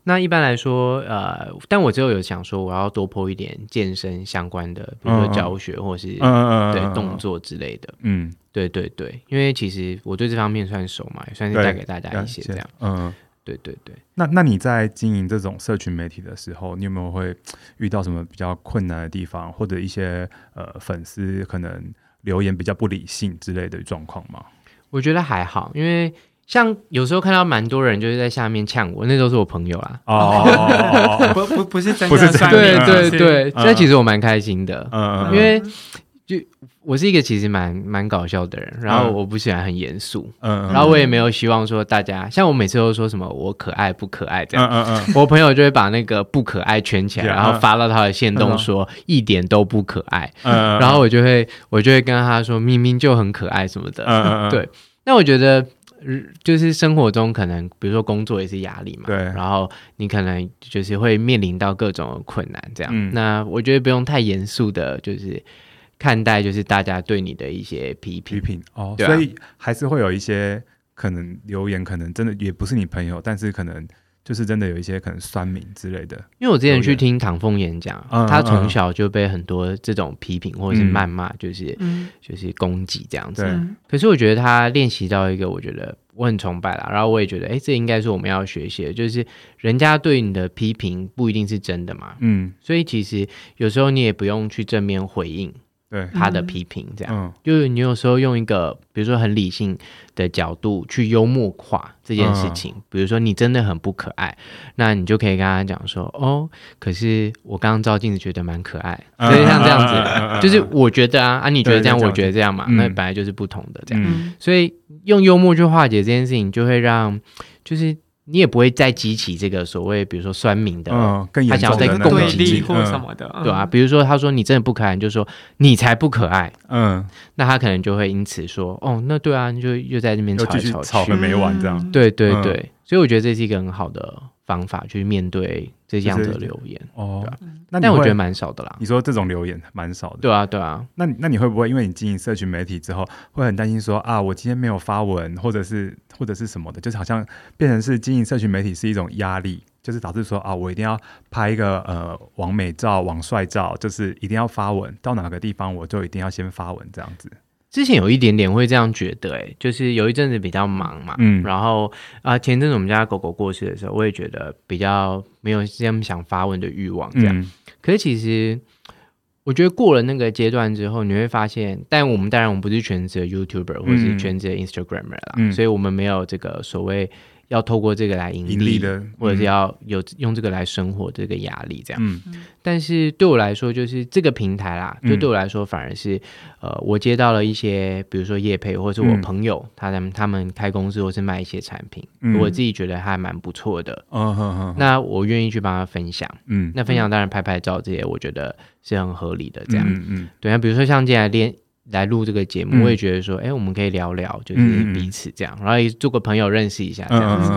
那一般来说，呃，但我之后有想说，我要多 po 一点健身相关的，比如说教学或是对动作之类的。嗯，对对对，因为其实我对这方面算熟嘛，也算是带给大家一些这样。嗯。对对对，那那你在经营这种社群媒体的时候，你有没有会遇到什么比较困难的地方，或者一些呃粉丝可能留言比较不理性之类的状况吗？我觉得还好，因为像有时候看到蛮多人就是在下面呛我，那都是我朋友啦。哦，不不不是真的，不是真的，对对对，这其实我蛮开心的，嗯，因为。就我是一个其实蛮蛮搞笑的人，然后我不喜欢很严肃，嗯，然后我也没有希望说大家像我每次都说什么我可爱不可爱这样，嗯嗯，我朋友就会把那个不可爱圈起来，然后发到他的线动说一点都不可爱，嗯，然后我就会我就会跟他说明明就很可爱什么的，嗯 对，那我觉得就是生活中可能比如说工作也是压力嘛，对，然后你可能就是会面临到各种困难这样，那我觉得不用太严肃的，就是。看待就是大家对你的一些批评，批评哦，啊、所以还是会有一些可能留言，可能真的也不是你朋友，但是可能就是真的有一些可能酸民之类的。因为我之前去听唐凤演讲，嗯、他从小就被很多这种批评或者是谩骂，就是、嗯、就是攻击这样子。对可是我觉得他练习到一个，我觉得。我很崇拜啦。然后我也觉得，哎，这应该是我们要学习的，就是人家对你的批评不一定是真的嘛。嗯，所以其实有时候你也不用去正面回应。对。他的批评，这样，嗯、就是你有时候用一个，比如说很理性的角度去幽默化这件事情。嗯、比如说你真的很不可爱，那你就可以跟他讲说，哦，可是我刚刚照镜子觉得蛮可爱，所以像这样子，就是我觉得啊，啊，你觉得这样，我觉得这样嘛，那本来就是不同的这样，嗯、所以用幽默去化解这件事情，就会让就是。你也不会再激起这个所谓，比如说酸民的，嗯、他想要再攻击或什么的，嗯、对啊，比如说他说你真的不可爱，你就说你才不可爱，嗯，那他可能就会因此说，哦，那对啊，你就又在那边吵来吵去，吵个没完这样，嗯、对对对，嗯、所以我觉得这是一个很好的。方法去面对这样的留言哦，那但我觉得蛮少的啦。你说这种留言蛮少的，对啊，对啊。那那你会不会因为你经营社群媒体之后，会很担心说啊，我今天没有发文，或者是或者是什么的，就是好像变成是经营社群媒体是一种压力，就是导致说啊，我一定要拍一个呃网美照、网帅照，就是一定要发文，到哪个地方我就一定要先发文这样子。之前有一点点会这样觉得，哎，就是有一阵子比较忙嘛，嗯，然后啊、呃，前阵子我们家狗狗过世的时候，我也觉得比较没有这么想发问的欲望，这样。嗯、可是其实我觉得过了那个阶段之后，你会发现，但我们当然我们不是全职的 YouTuber 或者是全职的 Instagramer 啦，嗯、所以我们没有这个所谓。要透过这个来盈利，盈利的，或者是要有用这个来生活这个压力，这样。嗯、但是对我来说，就是这个平台啦，就对我来说，反而是、嗯、呃，我接到了一些，比如说业配，或者是我朋友，嗯、他们他们开公司或是卖一些产品，嗯、我自己觉得还蛮不错的。那我愿意去帮他分享。嗯。那分享当然拍拍照这些，我觉得是很合理的。这样。嗯嗯。对啊，比如说像进来练。来录这个节目，我也觉得说，哎，我们可以聊聊，就是彼此这样，然后也做个朋友认识一下这样子。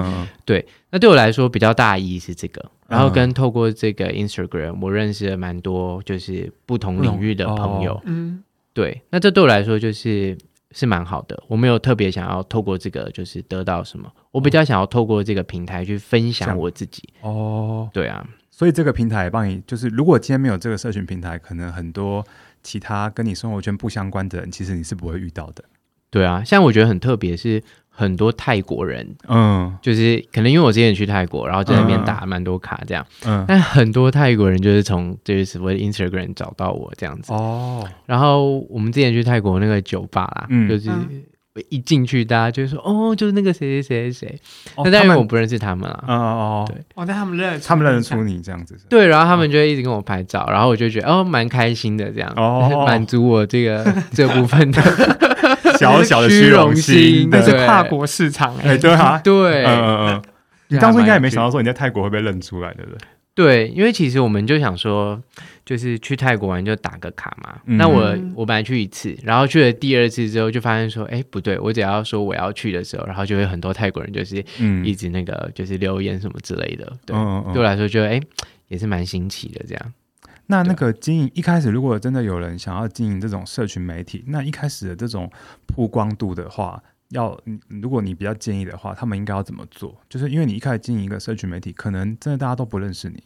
对，那对我来说比较大意义是这个，然后跟透过这个 Instagram，我认识了蛮多就是不同领域的朋友。嗯，对，那这对我来说就是是蛮好的。我没有特别想要透过这个就是得到什么，我比较想要透过这个平台去分享我自己。哦，对啊，所以这个平台帮你，就是如果今天没有这个社群平台，可能很多。其他跟你生活圈不相关的人，其实你是不会遇到的。对啊，像我觉得很特别，是很多泰国人，嗯，就是可能因为我之前去泰国，然后在那边打蛮多卡这样，嗯，但很多泰国人就是从就是所谓的 Instagram 找到我这样子哦。然后我们之前去泰国那个酒吧啦，嗯，就是。嗯一进去，大家就说：“哦，就是那个谁谁谁谁谁。”那当然我不认识他们了。哦哦，对，哦，但他们认，他们认得出你这样子。对，然后他们就会一直跟我拍照，然后我就觉得哦，蛮开心的，这样哦，满足我这个 这部分的 小小的虚荣心。那是跨国市场，哎，对啊，对，嗯嗯嗯。你当初应该也没想到说你在泰国会被认出来，对不对？对，因为其实我们就想说。就是去泰国玩就打个卡嘛。嗯、那我我本来去一次，然后去了第二次之后，就发现说，哎，不对，我只要说我要去的时候，然后就会很多泰国人就是一直那个就是留言什么之类的。对，对我来说就哎也是蛮新奇的这样。那那个经营一开始，如果真的有人想要经营这种社群媒体，那一开始的这种曝光度的话，要如果你比较建议的话，他们应该要怎么做？就是因为你一开始经营一个社群媒体，可能真的大家都不认识你。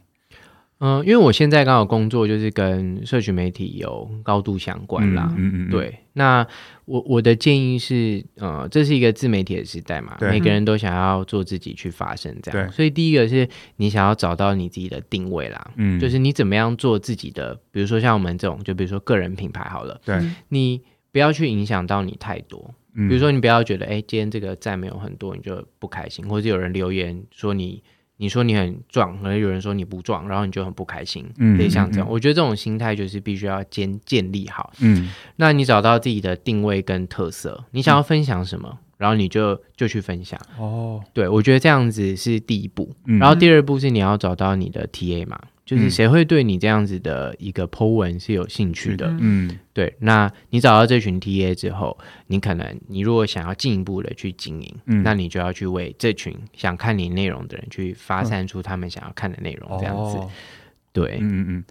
嗯，因为我现在刚好工作就是跟社群媒体有高度相关啦。嗯嗯，嗯对。那我我的建议是，呃，这是一个自媒体的时代嘛，每个人都想要做自己去发声，这样。对所以第一个是你想要找到你自己的定位啦，嗯，就是你怎么样做自己的，比如说像我们这种，就比如说个人品牌好了，对，你不要去影响到你太多。嗯，比如说你不要觉得，哎，今天这个赞没有很多，你就不开心，或者有人留言说你。你说你很壮，可能有人说你不壮，然后你就很不开心。嗯，得像这样，我觉得这种心态就是必须要建建立好。嗯，那你找到自己的定位跟特色，你想要分享什么，嗯、然后你就就去分享。哦，对，我觉得这样子是第一步。嗯、然后第二步是你要找到你的 TA 嘛。就是谁会对你这样子的一个 po 文是有兴趣的？嗯，对。那你找到这群 TA 之后，你可能你如果想要进一步的去经营，嗯，那你就要去为这群想看你内容的人去发散出他们想要看的内容，这样子。对，嗯嗯。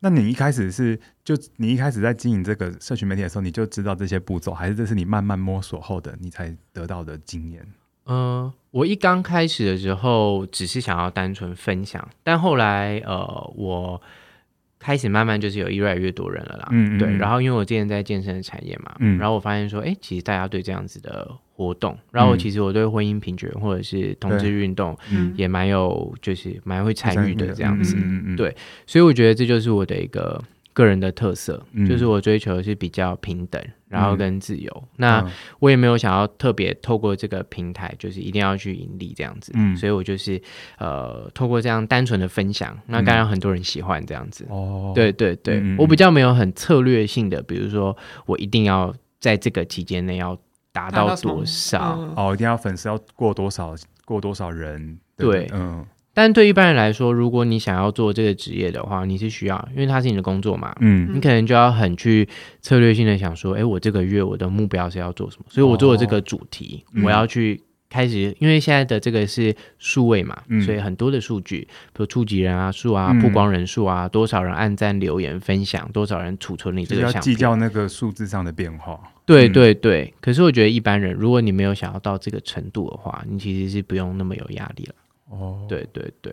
那你一开始是就你一开始在经营这个社群媒体的时候，你就知道这些步骤，还是这是你慢慢摸索后的你才得到的经验？嗯，我一刚开始的时候只是想要单纯分享，但后来呃，我开始慢慢就是有越来越多人了啦。嗯，嗯，对。然后因为我之前在健身的产业嘛，嗯，然后我发现说，哎，其实大家对这样子的活动，然后其实我对婚姻平权或者是同志运动，嗯，也蛮有，就是蛮会参与的这样子。嗯嗯，对。所以我觉得这就是我的一个。个人的特色、嗯、就是我追求的是比较平等，然后跟自由。嗯、那我也没有想要特别透过这个平台，就是一定要去盈利这样子。嗯，所以我就是呃，透过这样单纯的分享，那当然很多人喜欢这样子。哦、嗯，对对对，嗯、我比较没有很策略性的，比如说我一定要在这个期间内要达到多少，嗯、哦，一定要粉丝要过多少，过多少人。对，对，嗯。但对一般人来说，如果你想要做这个职业的话，你是需要，因为它是你的工作嘛，嗯，你可能就要很去策略性的想说，哎，我这个月我的目标是要做什么？所以我做了这个主题，哦、我要去开始，嗯、因为现在的这个是数位嘛，嗯、所以很多的数据，比如触及人啊数啊、曝光人数啊、多少人按赞、留言、分享、多少人储存你这个相片，计较那个数字上的变化。对对对，可是我觉得一般人，如果你没有想要到这个程度的话，你其实是不用那么有压力了。哦，对对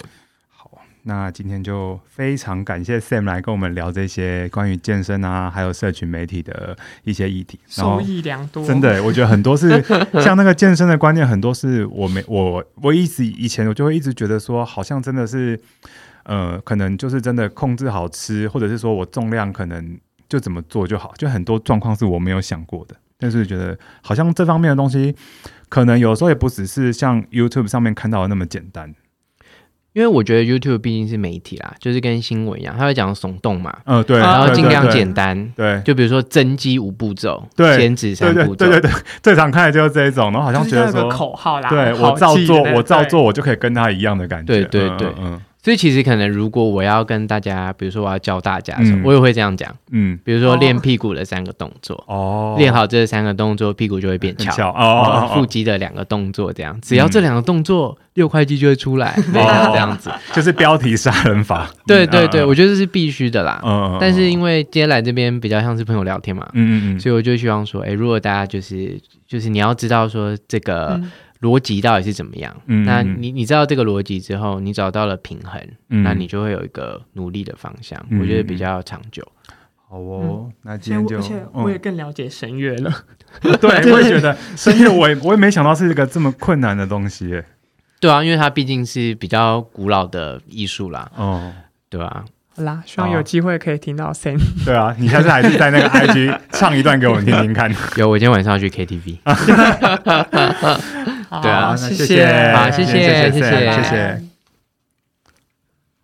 好。那今天就非常感谢 Sam 来跟我们聊这些关于健身啊，还有社群媒体的一些议题，受益良多。真的，我觉得很多是 像那个健身的观念，很多是我没我我一直以前我就会一直觉得说，好像真的是呃，可能就是真的控制好吃，或者是说我重量可能就怎么做就好，就很多状况是我没有想过的。但是觉得好像这方面的东西，可能有时候也不只是像 YouTube 上面看到的那么简单。因为我觉得 YouTube 毕竟是媒体啦，就是跟新闻一样，它会讲耸动嘛，嗯，对，然后尽量简单，对，就比如说增肌五步骤，对，减脂三步骤，对对对，最常看的就是这一种，然后好像觉得说口号啦，对我照做，我照做，我就可以跟他一样的感觉，对对对，嗯。所以其实可能，如果我要跟大家，比如说我要教大家的时候，我也会这样讲，嗯，比如说练屁股的三个动作，哦，练好这三个动作，屁股就会变翘，哦，腹肌的两个动作，这样，只要这两个动作，六块肌就会出来，这样子，就是标题杀人法，对对对，我觉得这是必须的啦，嗯，但是因为今天来这边比较像是朋友聊天嘛，嗯嗯嗯，所以我就希望说，哎，如果大家就是就是你要知道说这个。逻辑到底是怎么样？嗯，那你你知道这个逻辑之后，你找到了平衡，嗯，那你就会有一个努力的方向，我觉得比较长久。好哦，那今天就而且我也更了解声乐了。对，我也觉得声乐，我也我也没想到是一个这么困难的东西。对啊，因为它毕竟是比较古老的艺术啦。哦，对啊。好啦，希望有机会可以听到 Sam。对啊，你下次还是在那个 IG 唱一段给我们听听看。有，我今天晚上要去 KTV。对啊，谢谢，好，谢谢，谢谢，谢谢。